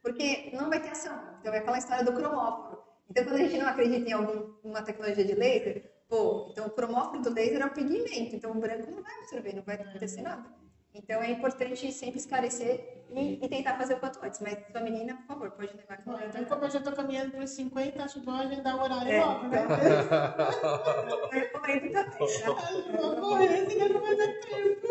Porque não vai ter ação. Então é aquela história do cromóforo. Então quando a gente não acredita em alguma tecnologia de laser, pô, então o cromóforo do laser é o pigmento. Então o branco não vai absorver, não vai acontecer nada. Então é importante sempre esclarecer e, e tentar fazer o quanto antes. Mas sua menina, por favor, pode levar aqui. Então, como eu já tô caminhando para os 50, acho bom agendar o horário É, logo, né? Também, tá? Vou correr, senão não vai dar tempo.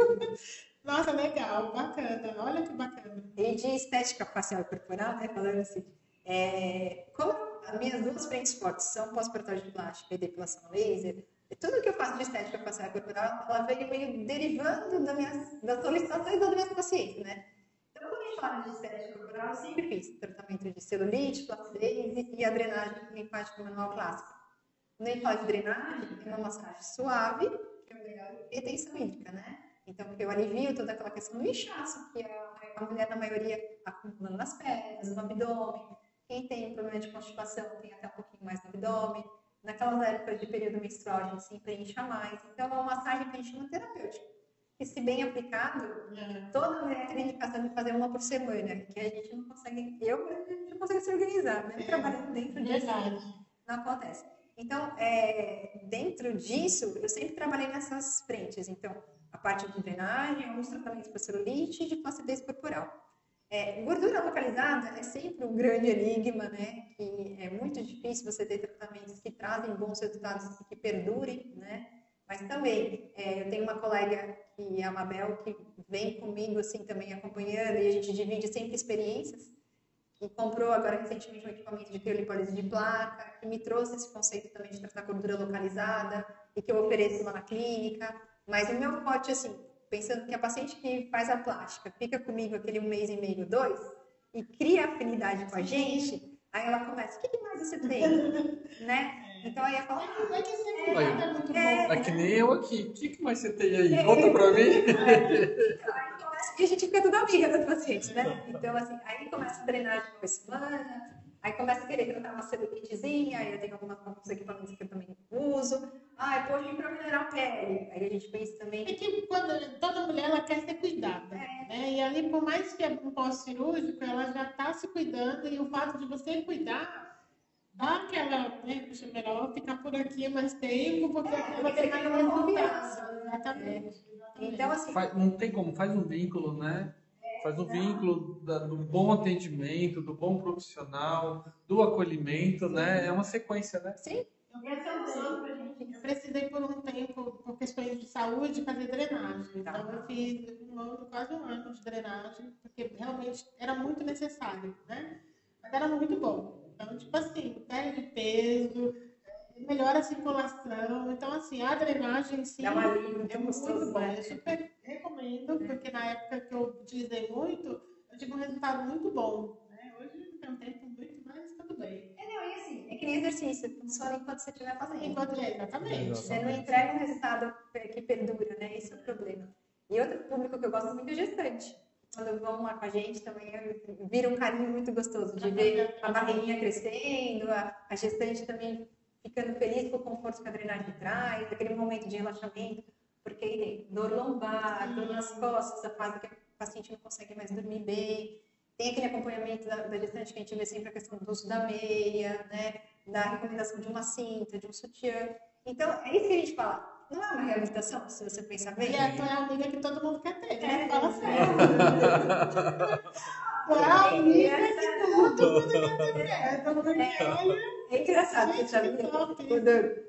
Nossa, legal, bacana. Olha que bacana. E de estética facial e corporal, né, falando assim, é, como as minhas duas frentes fortes são pós-operatório de plástica e depilação laser, tudo que eu faço de estética facial corporal, ela veio meio derivando da minhas, das solicitações das minhas pacientes, né? Então, quando a gente fala de estética corporal, eu sempre fiz tratamento de celulite, placidez e a drenagem linfática manual clássica. Quando a gente fala de drenagem, é uma massagem suave, que é melhor, retenção hídrica, né? Então, eu alivio toda aquela questão do inchaço, que a, a mulher, na maioria, acumula nas pernas, no abdômen. Quem tem problema de constipação tem até um pouquinho mais no abdômen. Naquelas épocas de período menstrual, a gente sempre incha mais. Então, é uma massagem que a gente chama terapêutica. E se bem aplicado, É. toda mulher tem indicação de fazer uma por semana, que a gente não consegue, eu, a gente não consegue se organizar, mesmo É, trabalhando dentro disso não acontece. Então, é, dentro disso, eu sempre trabalhei nessas frentes. Então, a parte de drenagem, alguns tratamentos para celulite e de placidez corporal. É, gordura localizada é sempre um grande enigma, né? Que é muito difícil você ter tratamentos que trazem bons resultados e que perdurem, né? Mas também, é, eu tenho uma colega, que é a Mabel, que vem comigo, assim, também acompanhando, e a gente divide sempre experiências e comprou agora recentemente um equipamento de criolipólise de placa, que me trouxe esse conceito também de tratar gordura localizada e que eu ofereço lá na clínica. Mas o meu forte, assim, pensando que a paciente que faz a plástica fica comigo aquele um mês e meio, dois, e cria afinidade com a gente, aí ela começa, o que, que mais você tem? né? Então aí eu falo, ah, Mas que Aí, cuidado é muito bom. É que nem eu aqui. O que, que mais você tem aí? Conta pra mim. Aí começa- E a gente fica tudo amiga das pacientes, né? Então, assim, aí começa a drenagem uma semana, aí começa a querer tratar uma celulitezinha, aí eu tenho algumas, alguns equipamentos que eu também uso. Ai, poxa, e pra melhorar a pele? Aí a gente pensa É também. que quando toda mulher ela quer ser cuidada, É. né? E ali, por mais que é um pós-cirúrgico, ela já está se cuidando e o fato de você cuidar dá aquela, né? Puxa, melhor ficar por aqui mais tempo, porque É, ter uma resultado. confiança. Exatamente. exatamente. Então, assim, Faz- não tem como, faz um vínculo, né? Faz um vínculo da- do bom atendimento, do bom profissional, do acolhimento, né? É uma sequência, né? sim, Eu precisei, por um tempo, por questões de saúde, fazer drenagem. Tá. Então eu fiz um ano, quase um ano de drenagem, porque realmente era muito necessário, né? Mas era muito bom. Então, tipo assim, perde peso, eh, melhora a circulação. Então, assim, a drenagem em si dá uma alívio, é muito bom. Eu super recomendo, porque na época que eu utilizei muito, eu eu tive um resultado muito bom. Né? Hoje tem um tempo muito, mas tudo bem. É, não, e assim, é que nem exercício, funciona enquanto você estiver fazendo. Enquanto, exatamente. Você não entrega um resultado que perdura, né? Esse é o problema. E outro público que eu gosto muito é gestante. Quando vão lá com a gente também vira um carinho muito gostoso de ver a barriguinha crescendo, a, a gestante também ficando feliz com o conforto que a drenagem traz, aquele momento de relaxamento, porque tem dor lombar, dor nas costas, a fase que a paciente não consegue mais dormir bem. Tem aquele acompanhamento da, da gestante que a gente vê sempre a questão do uso da meia, né? da recomendação de uma cinta, de um sutiã. Então, é isso que a gente fala. Não é uma reabilitação, se você pensar bem. E a tua é a amiga que todo mundo quer ter, né? É, Fala é. sério. Tu é a amiga que todo mundo quer ter. Mundo quer, olha. É engraçado, Gente, sabe?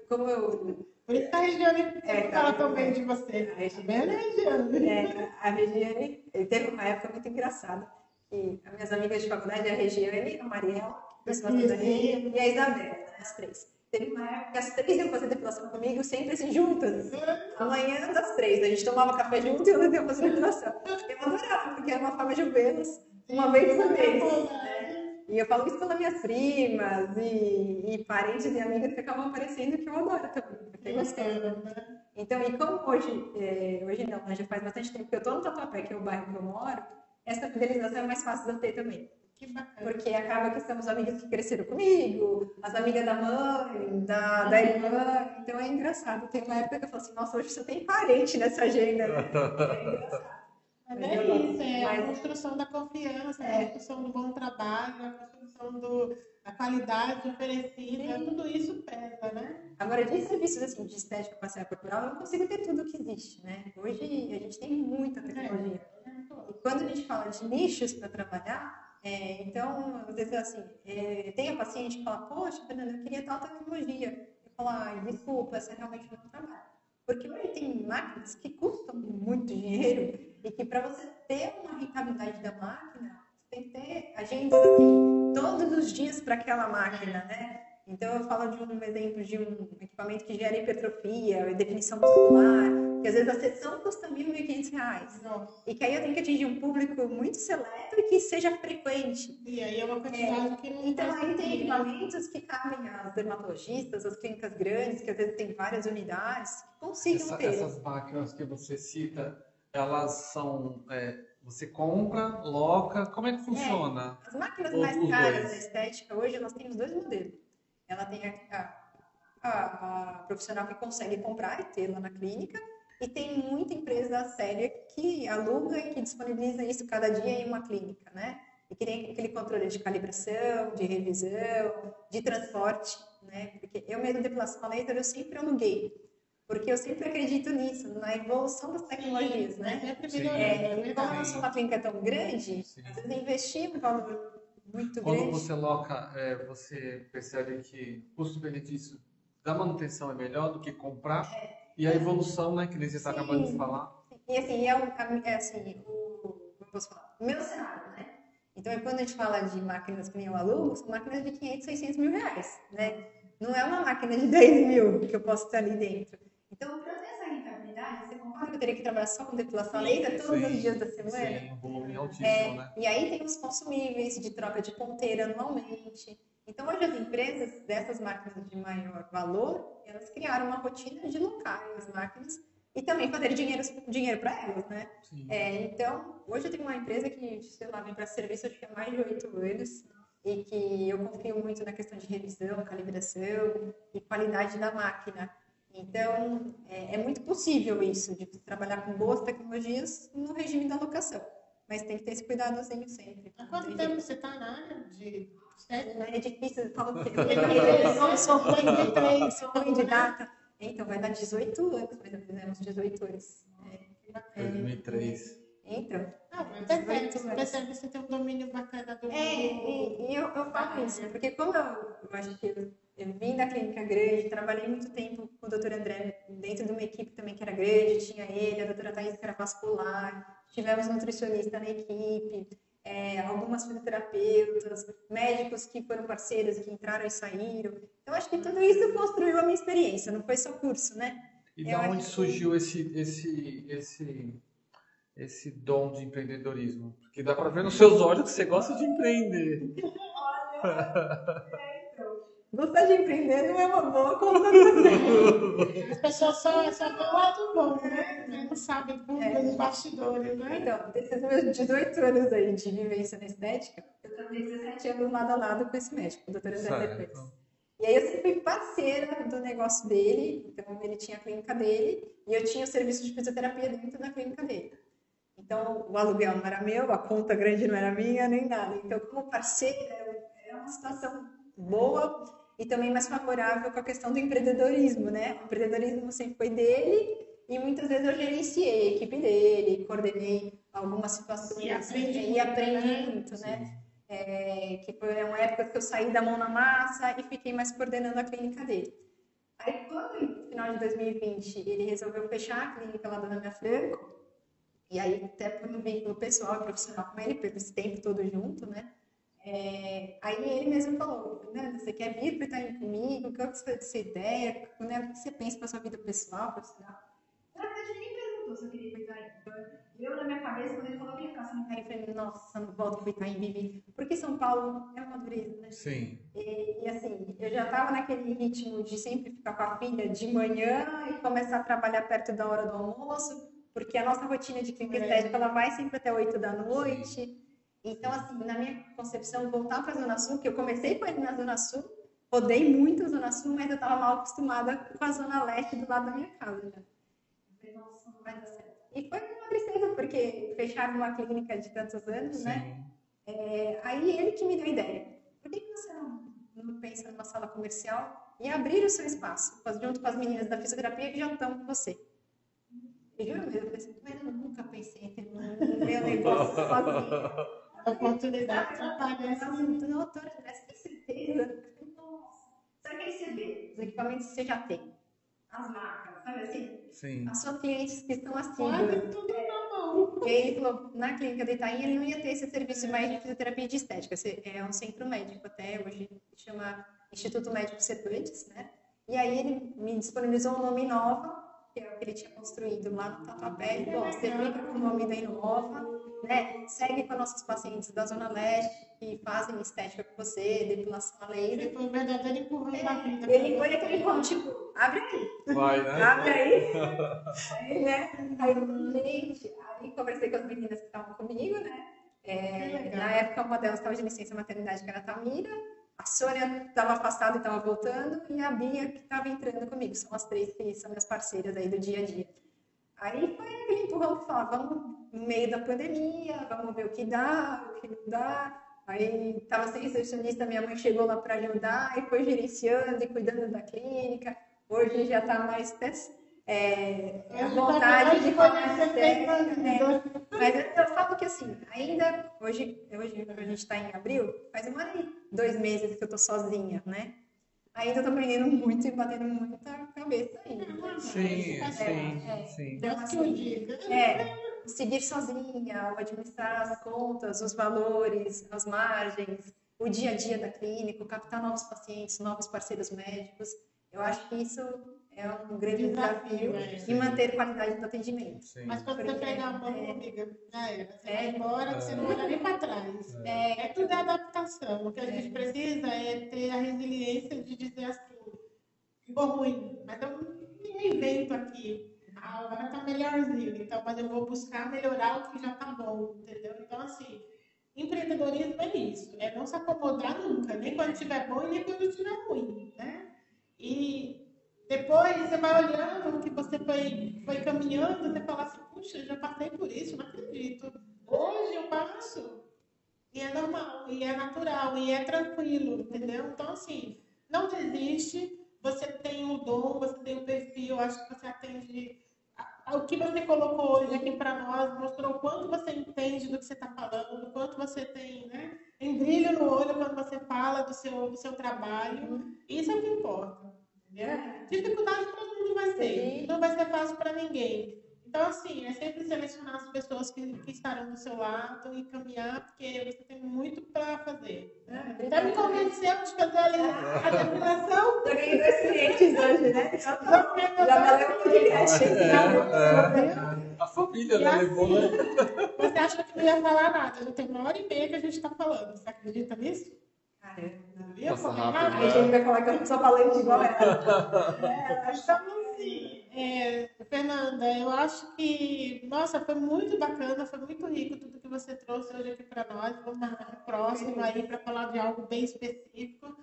como eu Por isso que a Regiane É, fala tá. tão bem de você. A Regiane. Tá vendo, Regiane? É, a Regiane, teve uma época muito engraçada, que as minhas amigas de faculdade, a Regiane, a da Regiane, e a Isabela, né, as três. Teve uma época que as três iam fazer depilação comigo, sempre assim, juntas. Amanhã das três, a gente tomava café junto e elas iam fazer depilação. Eu adorava, porque era uma forma de vê-las uma vez por mês. né? E eu falo isso pelas minhas primas e, e parentes e amigas que acabam aparecendo, que eu adoro também, porque é gostoso. Então, e como hoje, é, hoje não, mas já faz bastante tempo que eu tô no Tatuapé, que é o bairro que eu moro, essa fidelização é mais fácil de eu ter também. Que bacana. Porque acaba que são os amigos que cresceram comigo, as amigas da mãe, da, da irmã. Então é engraçado. Tem uma época que eu falo assim, nossa, hoje você tem parente nessa agenda. É engraçado. Mas é isso, é a construção da confiança, É. a construção do bom trabalho, a construção do, da qualidade oferecida, Sim. tudo isso pesa, né? Agora, de serviços assim, de estética facial corporal, eu não consigo ter tudo que existe, né? Hoje a gente tem muita tecnologia. E quando a gente fala de nichos para trabalhar, é, então, às vezes, assim, é, tem a paciente que fala, poxa, Fernanda, eu queria tal tecnologia. Eu falo, ai, desculpa, essa realmente não trabalho. Porque hoje tem máquinas que custam muito dinheiro e que para você ter uma rentabilidade da máquina, você tem que ter agendas, assim, todos os dias para aquela máquina, né? Então, eu falo de um exemplo de um equipamento que gera hipertrofia, definição muscular, que às vezes a sessão custa 1.500 reais. Nossa. E que aí eu tenho que atingir um público muito seleto e que seja frequente. E aí é uma quantidade que não Então, aí tem equipamentos que cabem às dermatologistas, às clínicas grandes, que às vezes tem várias unidades, que consigam Essa- ter. essas máquinas que você cita, elas são. é, você compra, loca, como é que funciona? As máquinas mais caras dois. da estética, hoje, elas têm os dois modelos. Ela tem a, a- a- a profissional que consegue comprar e lá na clínica, e tem muita empresa séria que aluga e que disponibiliza isso cada dia em uma clínica, né? E que tem aquele controle de calibração, de revisão, de transporte, né? Porque eu mesmo, depilação a laser, eu sempre aluguei. Porque eu sempre acredito nisso, na evolução das tecnologias, né? Sim. melhorando, É, é e como sou uma clínica tão grande, Sim. às vezes investir um valor muito Quando grande. você loca, é, você percebe que o custo-benefício da manutenção é melhor do que comprar. E a evolução, né, que você está Sim. acabando de falar. E assim, é, o- a- é assim, o, como posso falar? O meu cenário, né? Então, é quando a gente fala de máquinas que nem eu alugo, são máquinas de 500, 600 mil reais, né? Não é uma máquina de 10 mil que eu posso ter ali dentro. Então, para ter essa rentabilidade, você concorda que eu teria que trabalhar só com depilação laser todos os Sim, dias da semana? Sim, um volume altíssimo, É, né? E aí tem os consumíveis de troca de ponteira anualmente. Então, hoje as empresas dessas máquinas de maior valor, elas criaram uma rotina de locarem as máquinas e também fazer dinheiro, dinheiro para elas, né? É, então, hoje eu tenho uma empresa que, sei lá, vem para serviço acho que há mais de oito anos e que eu confio muito na questão de revisão, calibração e qualidade da máquina. Então, é, é muito possível isso, de trabalhar com boas tecnologias no regime da locação. Mas tem que ter esse cuidadozinho sempre. Há quanto Tem tempo você está na área de estética? é difícil, eu falo que Eu eu sou ruim de sou ruim de data. Então, vai dar 18 anos, mas já fizemos 18 anos. É, 2003. Então, Não, mas percebe, percebe que você tem um domínio bacana do é, e, e eu, eu falo isso, porque como eu, eu acho que eu, vim da clínica grande, trabalhei muito tempo com o doutor André, dentro de uma equipe também que era grande, tinha ele, a doutora Thais que era vascular, tivemos nutricionista na equipe, é, algumas fisioterapeutas, médicos que foram parceiros e que entraram e saíram. Então, acho que tudo isso construiu a minha experiência, não foi só curso, né? E acho onde que- surgiu esse, esse, esse, esse dom de empreendedorismo? Porque dá para ver nos seus olhos que você gosta de empreender. Gostar de empreender não é uma boa contratação. As pessoas só, só vê o lado bom, né? Não sabem como É. os bastidores, né? Então, desses meus 18 anos aí de vivência na estética, eu trabalhei 17 anos lado a lado com esse médico, o Dr. André Depois. Certo. E aí eu sempre fui parceira do negócio dele, então ele tinha a clínica dele e eu tinha o serviço de fisioterapia dentro da clínica dele. Então o aluguel não era meu, a conta grande não era minha, nem nada. Então, como parceira, era uma situação boa e também mais favorável com a questão do empreendedorismo, né? O empreendedorismo sempre foi dele e muitas vezes eu gerenciei a equipe dele, coordenei algumas situações E aprendi e muito, aprendi né? muito, né? É, que foi uma época que eu saí da mão na massa e fiquei mais coordenando a clínica dele. Aí, quando, no final de 2020, ele resolveu fechar a clínica lá da Ana Franco, e aí, até por um vínculo pessoal e profissional com ele, por esse tempo todo junto, né? É, aí ele mesmo falou, Fernanda, você quer vir para estar comigo? Qual que é a sua ideia? Né? O que você pensa para sua vida pessoal, profissional? Na verdade, ele nem perguntou se eu queria ir para Itaim. Eu, na minha cabeça, quando ele falou que ia ficar em Itaim, eu falei, nossa, não volto para Itaim, Bibi. Porque São Paulo é uma dureza, né? Sim. E, e, assim, eu já estava naquele ritmo de sempre ficar com a filha de manhã e começar a trabalhar perto da hora do almoço, porque a nossa rotina de clínica É. estética ela vai sempre até 8 da noite. Então, assim, na minha concepção, voltar para a Zona Sul, que eu comecei com ele na Zona Sul, rodei muito a Zona Sul, mas eu estava mal acostumada com a Zona Leste do lado da minha casa. Já. Eu falei, nossa, não vai dar certo. E foi uma tristeza, porque fecharam uma clínica de tantos anos, né? Sim. É, aí ele que me deu a ideia. Por que, você não, não pensa numa sala comercial e abrir o seu espaço, junto com as meninas da fisioterapia que já estão com você? Eu juro assim, mas eu nunca pensei em ter um meu negócio sozinha. A oportunidade Ela aparece. assim, doutora André, você tem certeza? Eu falei, Nossa, sabe o que você vê? Os equipamentos que você já tem. As marcas, sabe assim? Sim. As suas clientes que estão assim. Quase tudo na mão. E aí ele falou, na clínica de Itaim ele não ia ter esse serviço mais de fisioterapia e de estética. É um centro médico até, hoje chama Instituto Médico Cetuantes, né? E aí ele me disponibilizou um nome Inova, que é o que ele tinha construído lá no Tatuapé. Ele falou, ó, você fica com o nome da Inova, né? Segue com nossos pacientes da Zona Leste, que fazem estética com você, depilação a laser. Ele foi um verdadeiro empurrão da vida. Ele foi aquele como, tipo, abre aí, Vai, né? Abre aí. aí, né? Aí, eu, gente, aí conversei com as meninas que estavam comigo, né? É, na época, uma delas estava de licença maternidade, que era a Tamira. A Sônia estava afastada e estava voltando. E a Bia, que estava entrando comigo. São as três que são minhas parceiras aí do dia a dia. Aí foi aquele empurrão que fala, vamos no meio da pandemia, vamos ver o que dá, o que não dá. Aí estava sem recepcionista, minha mãe chegou lá para ajudar e foi gerenciando e cuidando da clínica. Hoje já está mais é, É vontade de ser técnica, né? Mas eu, eu falo que assim, ainda hoje, hoje a gente está em abril, faz um ano e dois meses que eu tô sozinha, né? Ainda tô aprendendo muito e batendo muita cabeça ainda. Sim, É, sim, é. sim. Então, assim, o diga. é, seguir sozinha, administrar as contas, os valores, as margens, o dia a dia da clínica, captar novos pacientes, novos parceiros médicos. Eu acho que isso é um grande Desafio, desafio, é. e manter qualidade do atendimento. sim. Mas quando você Porque, pega a mão, é. amiga, era. Você É. vai embora, você não olha nem para trás. É, É tudo adaptação. O que a gente precisa é ter a resiliência de dizer assim, ficou ruim, mas eu me reinvento aqui. Agora tá melhorzinho, então, mas eu vou buscar melhorar o que já tá bom, entendeu? Então, assim, empreendedorismo é isso, é não se acomodar nunca, nem quando estiver bom e nem quando estiver ruim, né? E depois você vai olhando o que você foi, foi caminhando, você fala assim, puxa, eu já passei por isso, não acredito. Hoje eu passo e é normal, e é natural, e é tranquilo, entendeu? Então, assim, não desiste, você tem o dom, você tem o perfil, eu acho que você atende. O que você colocou hoje aqui para nós mostrou o quanto você entende do que você está falando, o quanto você tem, né? Tem brilho no olho quando você fala do seu, do seu trabalho. Isso é o que importa. Entendeu? Dificuldade todo mundo vai ter. Sim. Não vai ser fácil para ninguém. Então, assim, é sempre selecionar as pessoas que, que estarão do seu lado e caminhar, porque você tem muito para fazer. Né? Até me convenceu de fazer ali a depilação. Já ganhei dois clientes hoje, né? Já valeu o podcast. É, é, a família, né? assim, Levou, né? Você acha que não ia falar nada? Já tem uma hora e meia que a gente está falando. Você acredita nisso? Caramba. Não ia Passa falar rápido, nada? A gente vai falar que eu não sou falante igual ela. É, então, assim, é, Fernanda, eu acho que, nossa, foi muito bacana, foi muito rico tudo que você trouxe hoje aqui para nós. Vamos marcar o próximo aí para falar de algo bem específico.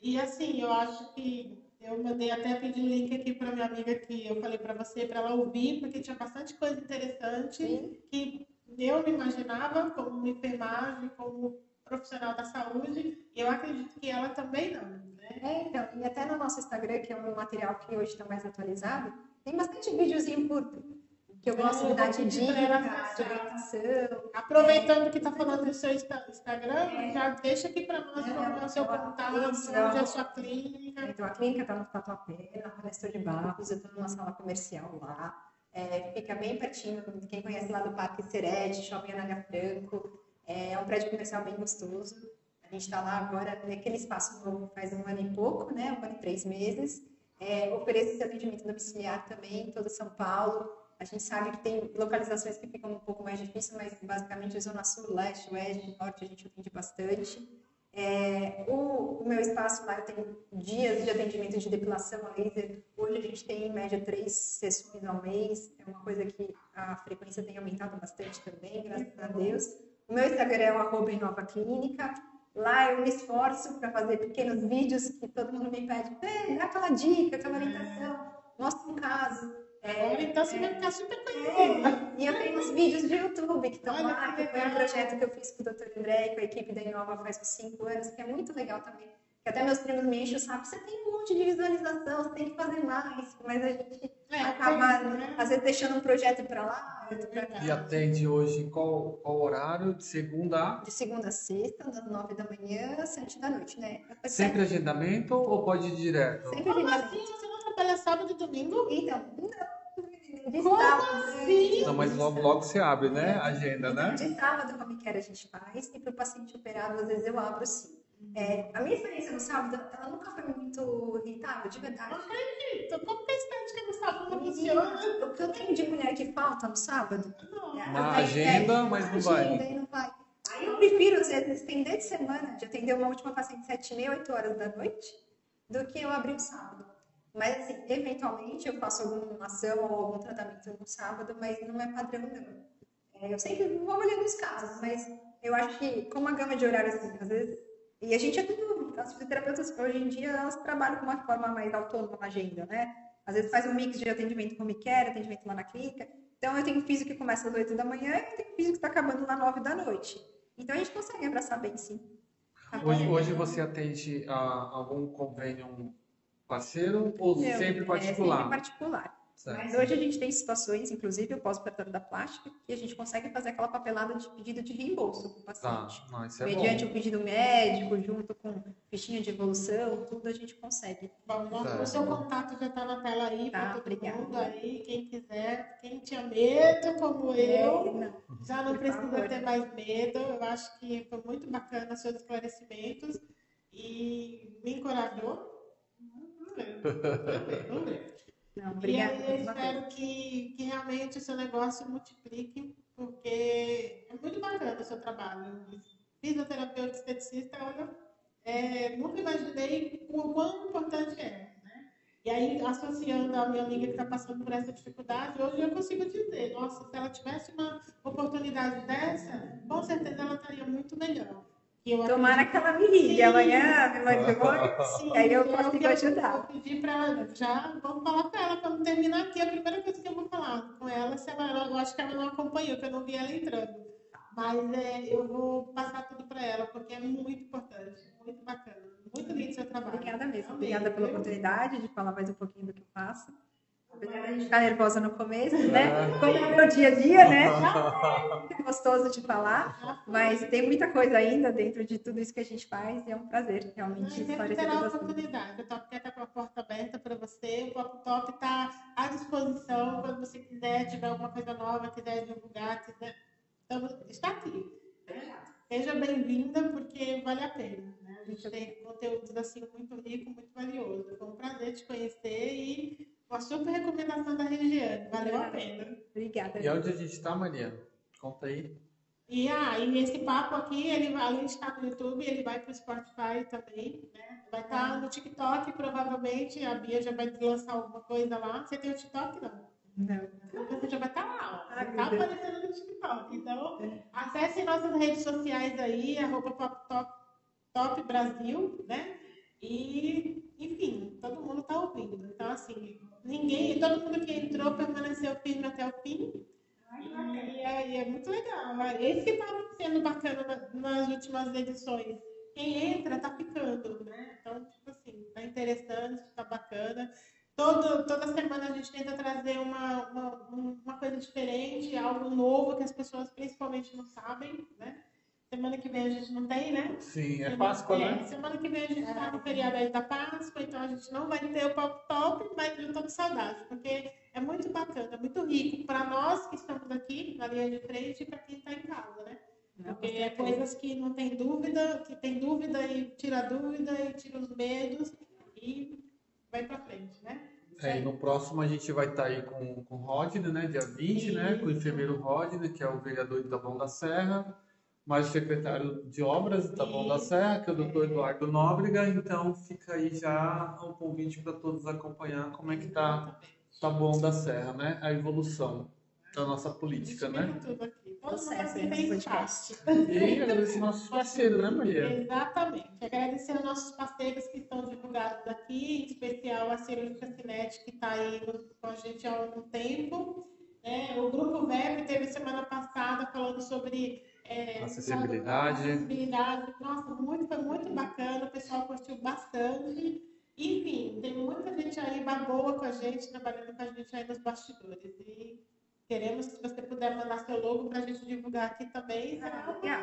E assim, eu acho que eu mandei até pedir o link aqui para minha amiga que eu falei para você, para ela ouvir, porque tinha bastante coisa interessante Sim. que eu me imaginava como enfermagem, como profissional da saúde, e eu acredito que ela também não. Né? É, então, e até no nosso Instagram, que é um material que hoje está mais atualizado, tem bastante videozinho curto. Que eu gosto É, de dar de vou pedir pra ela dica, de acessar. orientação. Aproveitando que está falando do seu Insta- Instagram, já deixa aqui para nós É, é o seu eu- contato, onde é a sua clínica. Então, a clínica está no Tatuapé, na Nestor de Barros, eu estou numa sala comercial lá. É, fica bem pertinho, quem conhece lá do Parque Serete, Shopping Anália Franco. É um prédio comercial bem gostoso. A gente está lá agora, naquele espaço novo, faz um ano e pouco, né? Um ano e três meses. É, ofereço esse atendimento domiciliar também em todo São Paulo. A gente sabe que tem localizações que ficam um pouco mais difíceis, mas basicamente Zona Sul, Leste, Oeste, Norte a gente atende bastante. É, o, o meu espaço lá tenho dias de atendimento de depilação a laser. Hoje a gente tem em média três sessões ao mês. É uma coisa que a frequência tem aumentado bastante também, graças a Deus. O meu Instagram é o arroba Inova Clínica. Lá eu me esforço para fazer pequenos vídeos que todo mundo me pede. "É, dá aquela dica, aquela orientação, mostra um caso. É, então, você vai ficar super conhecida. e eu tenho uns vídeos de YouTube que estão lá, que foi um projeto que eu fiz com o Dr. André e com a equipe da Inova faz uns cinco anos, que é muito legal também. Que até meus primos me enchem o saco, você tem um monte de visualização, você tem que fazer mais, mas a gente É, acaba, né? às vezes, deixando um projeto para lá, outro pra cá. E atende hoje qual, qual horário? De segunda a? De segunda a sexta, das nove da manhã às sete da noite, né? Sempre agendamento ou pode ir direto? Sempre Como agendamento. assim? Você não trabalha sábado e domingo? Então, não, de Como sábado, né? assim? Não, mas logo, logo você abre, né? A agenda, Então, né? de sábado, como quer, a gente faz, e para o paciente operado, às vezes eu abro sim. É, a minha experiência no sábado, ela nunca foi muito irritável, de verdade. Então, como que a estética do sábado não funciona? O que eu tenho de mulher que falta no sábado, Não. é, agenda, é, mas não uma vai. agenda não vai. Aí eu prefiro, às vezes, estender de semana, de atender uma última paciente sete e meia, oito horas da noite, do que eu abrir o sábado. Mas, assim, eventualmente eu faço alguma ação ou algum tratamento no sábado, mas não é padrão, não. É, eu sempre vou olhando os casos, mas eu acho que, como a gama de horários, assim, às vezes. E a gente é tudo. As fisioterapeutas, hoje em dia, elas trabalham com uma forma mais autônoma na agenda, né? Às vezes faz um mix de atendimento como quer, atendimento lá na clínica. Então, eu tenho físico que começa às 8 da manhã e eu tenho físico que está acabando lá 9 da noite. Então, a gente consegue abraçar bem, sim. Hoje, hoje você atende a algum convênio parceiro ou sempre É particular? sempre particular. Certo. Mas hoje a gente tem situações, inclusive o pós-operatório da plástica, que a gente consegue fazer aquela papelada de pedido de reembolso para o Tá, paciente. não, isso é Mediante bom. o pedido médico, junto com fichinha de evolução, tudo a gente consegue. Bom, o seu contato já está na tela aí Tá, todo obrigada. mundo aí, quem quiser, quem tinha medo, como eu, Não, já não Por precisa favor. ter mais medo. Eu acho que foi muito bacana seus esclarecimentos e me encorajou. Vamos ver, vamos ver, não, E obrigada. aí eu espero que, que realmente o seu negócio multiplique, porque é muito bacana o seu trabalho. Fisioterapeuta esteticista, olha, é, nunca imaginei o quão importante é. Né? E aí, associando a minha amiga que está passando por essa dificuldade, hoje eu consigo dizer, nossa, se ela tivesse uma oportunidade dessa, com certeza ela estaria muito melhor. Eu Tomara que ela me ligue amanhã, me mande um oi. Sim, Aí eu consigo eu- ajudar. Eu pedi para ela, já vou falar com ela, quando terminar aqui, a primeira coisa que eu vou falar com ela, se ela, eu acho que ela não acompanhou, que eu não vi ela entrando. Mas é, eu vou passar tudo para ela, porque é muito importante, muito bacana. Muito lindo o seu trabalho. Obrigada mesmo. Amei, Obrigada pela oportunidade de falar mais um pouquinho do que eu faço. Apesar de a gente ficar nervosa no começo, né? É. Como é o meu dia a dia, né? É muito gostoso de falar, mas tem muita coisa ainda dentro de tudo isso que a gente faz e é um prazer realmente esclarecer terá a todas as coisas. oportunidade. O Top Quer está com a porta aberta para você. O Pop Top está à disposição quando você quiser, tiver alguma coisa nova, quiser divulgar, quiser. Então, está aqui. Seja bem-vinda, porque vale a pena. Né? A gente tem conteúdos assim muito rico, muito valioso. Foi um prazer te conhecer e uma super recomendação da Regiane. Valeu a pena. Obrigada. E onde a gente está, Maria? Conta aí. E aí, esse papo aqui, ele, além de estar no YouTube, ele vai para o Spotify também, né? Vai estar no TikTok, provavelmente. A Bia já vai lançar alguma coisa lá. Você tem o TikTok, não? Não. Então você já vai estar lá, ó. Ah, Vai estar meu Deus. aparecendo no TikTok. Então, É. acessem nossas redes sociais aí, arroba Top, Top Brasil, né? E, enfim, todo mundo está ouvindo. Então, assim, ninguém, todo mundo que entrou permaneceu firme até o fim. E é, é muito legal. Esse que está sendo bacana na- nas últimas edições. Quem entra tá ficando, né? Então, tipo assim, tá interessante, tá bacana. Todo, toda semana a gente tenta trazer uma, uma, um- uma coisa diferente, algo novo que as pessoas principalmente não sabem, né? Semana que vem a gente não tem, né? Sim, é Semana- Páscoa, é, né? Semana que vem a gente está no feriado aí da Páscoa, então a gente não vai ter o Pop Top, mas eu tô com saudade, porque é muito bacana, muito rico para nós que estamos aqui na linha de frente e para quem está em casa, né? Não, Porque é coisas que não tem dúvida, que tem dúvida e tira a dúvida e tira os medos e vai para frente, né? É, e no próximo a gente vai estar aí com, com o Rodney, né? Dia 20, né? Com o enfermeiro Rodney, que é o vereador de Taboão da Serra, mais o secretário de obras de Taboão da Isso. Serra, que é o doutor Eduardo Nóbrega. Então fica aí já um convite para todos acompanhar como é que tá Taboão da Serra, né? A evolução da nossa política, né? Tudo aqui. Todo mundo tem nesse podcast. espaço. E agradecer nossos parceiros, né, Maria? Exatamente. Agradecer aos nossos parceiros que estão divulgados aqui, em especial a Cirúrgica Cinet, que está aí com a gente há algum tempo. né? O Grupo VEP teve semana passada falando sobre é, Acessibilidade. acessibilidade. Nossa, muito, foi muito bacana, o pessoal curtiu bastante. Enfim, tem muita gente aí boa com a gente, trabalhando com a gente aí nos bastidores. E queremos, se você puder mandar seu logo para a gente divulgar aqui também, será Ah, legal.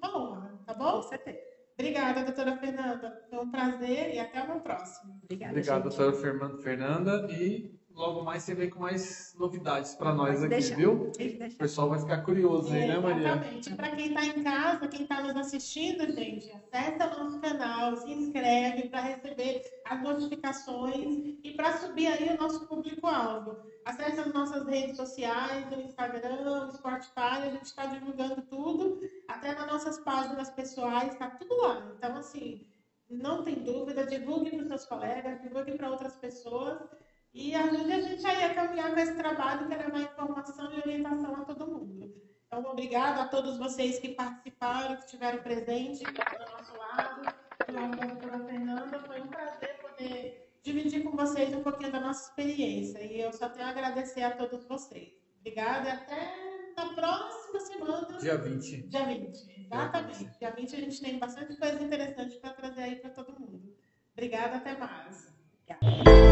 uma, uma honra, tá Com bom? certeza. Obrigada, doutora Fernanda. Foi um prazer e até uma próxima. Obrigada. Obrigado, gente. doutora Fernan- Fernanda. E logo mais você vem com mais novidades para nós aqui, viu? O pessoal vai ficar curioso aí, né, Maria? Exatamente. Para quem está em casa, quem está nos assistindo, gente, acessa o nosso canal, se inscreve para receber as notificações e para subir aí o nosso público-alvo. Acesse as nossas redes sociais, o Instagram, o Spotify, a gente está divulgando tudo, até nas nossas páginas pessoais, está tudo lá. Então, assim, não tem dúvida, divulgue para os seus colegas, divulgue para outras pessoas e ajude a gente aí a caminhar com esse trabalho que é levar informação e orientação a todo mundo. Então, obrigado a todos vocês que participaram, que estiveram presentes do nosso lado, do da doutora Fernanda. Foi um prazer poder dividir com vocês um pouquinho da nossa experiência. E eu só tenho a agradecer a todos vocês. Obrigada e até na próxima semana, Dia 20. dia 20. Exatamente. Dia 20 a gente tem bastante coisa interessante para trazer aí para todo mundo. Obrigada, até mais. Obrigada.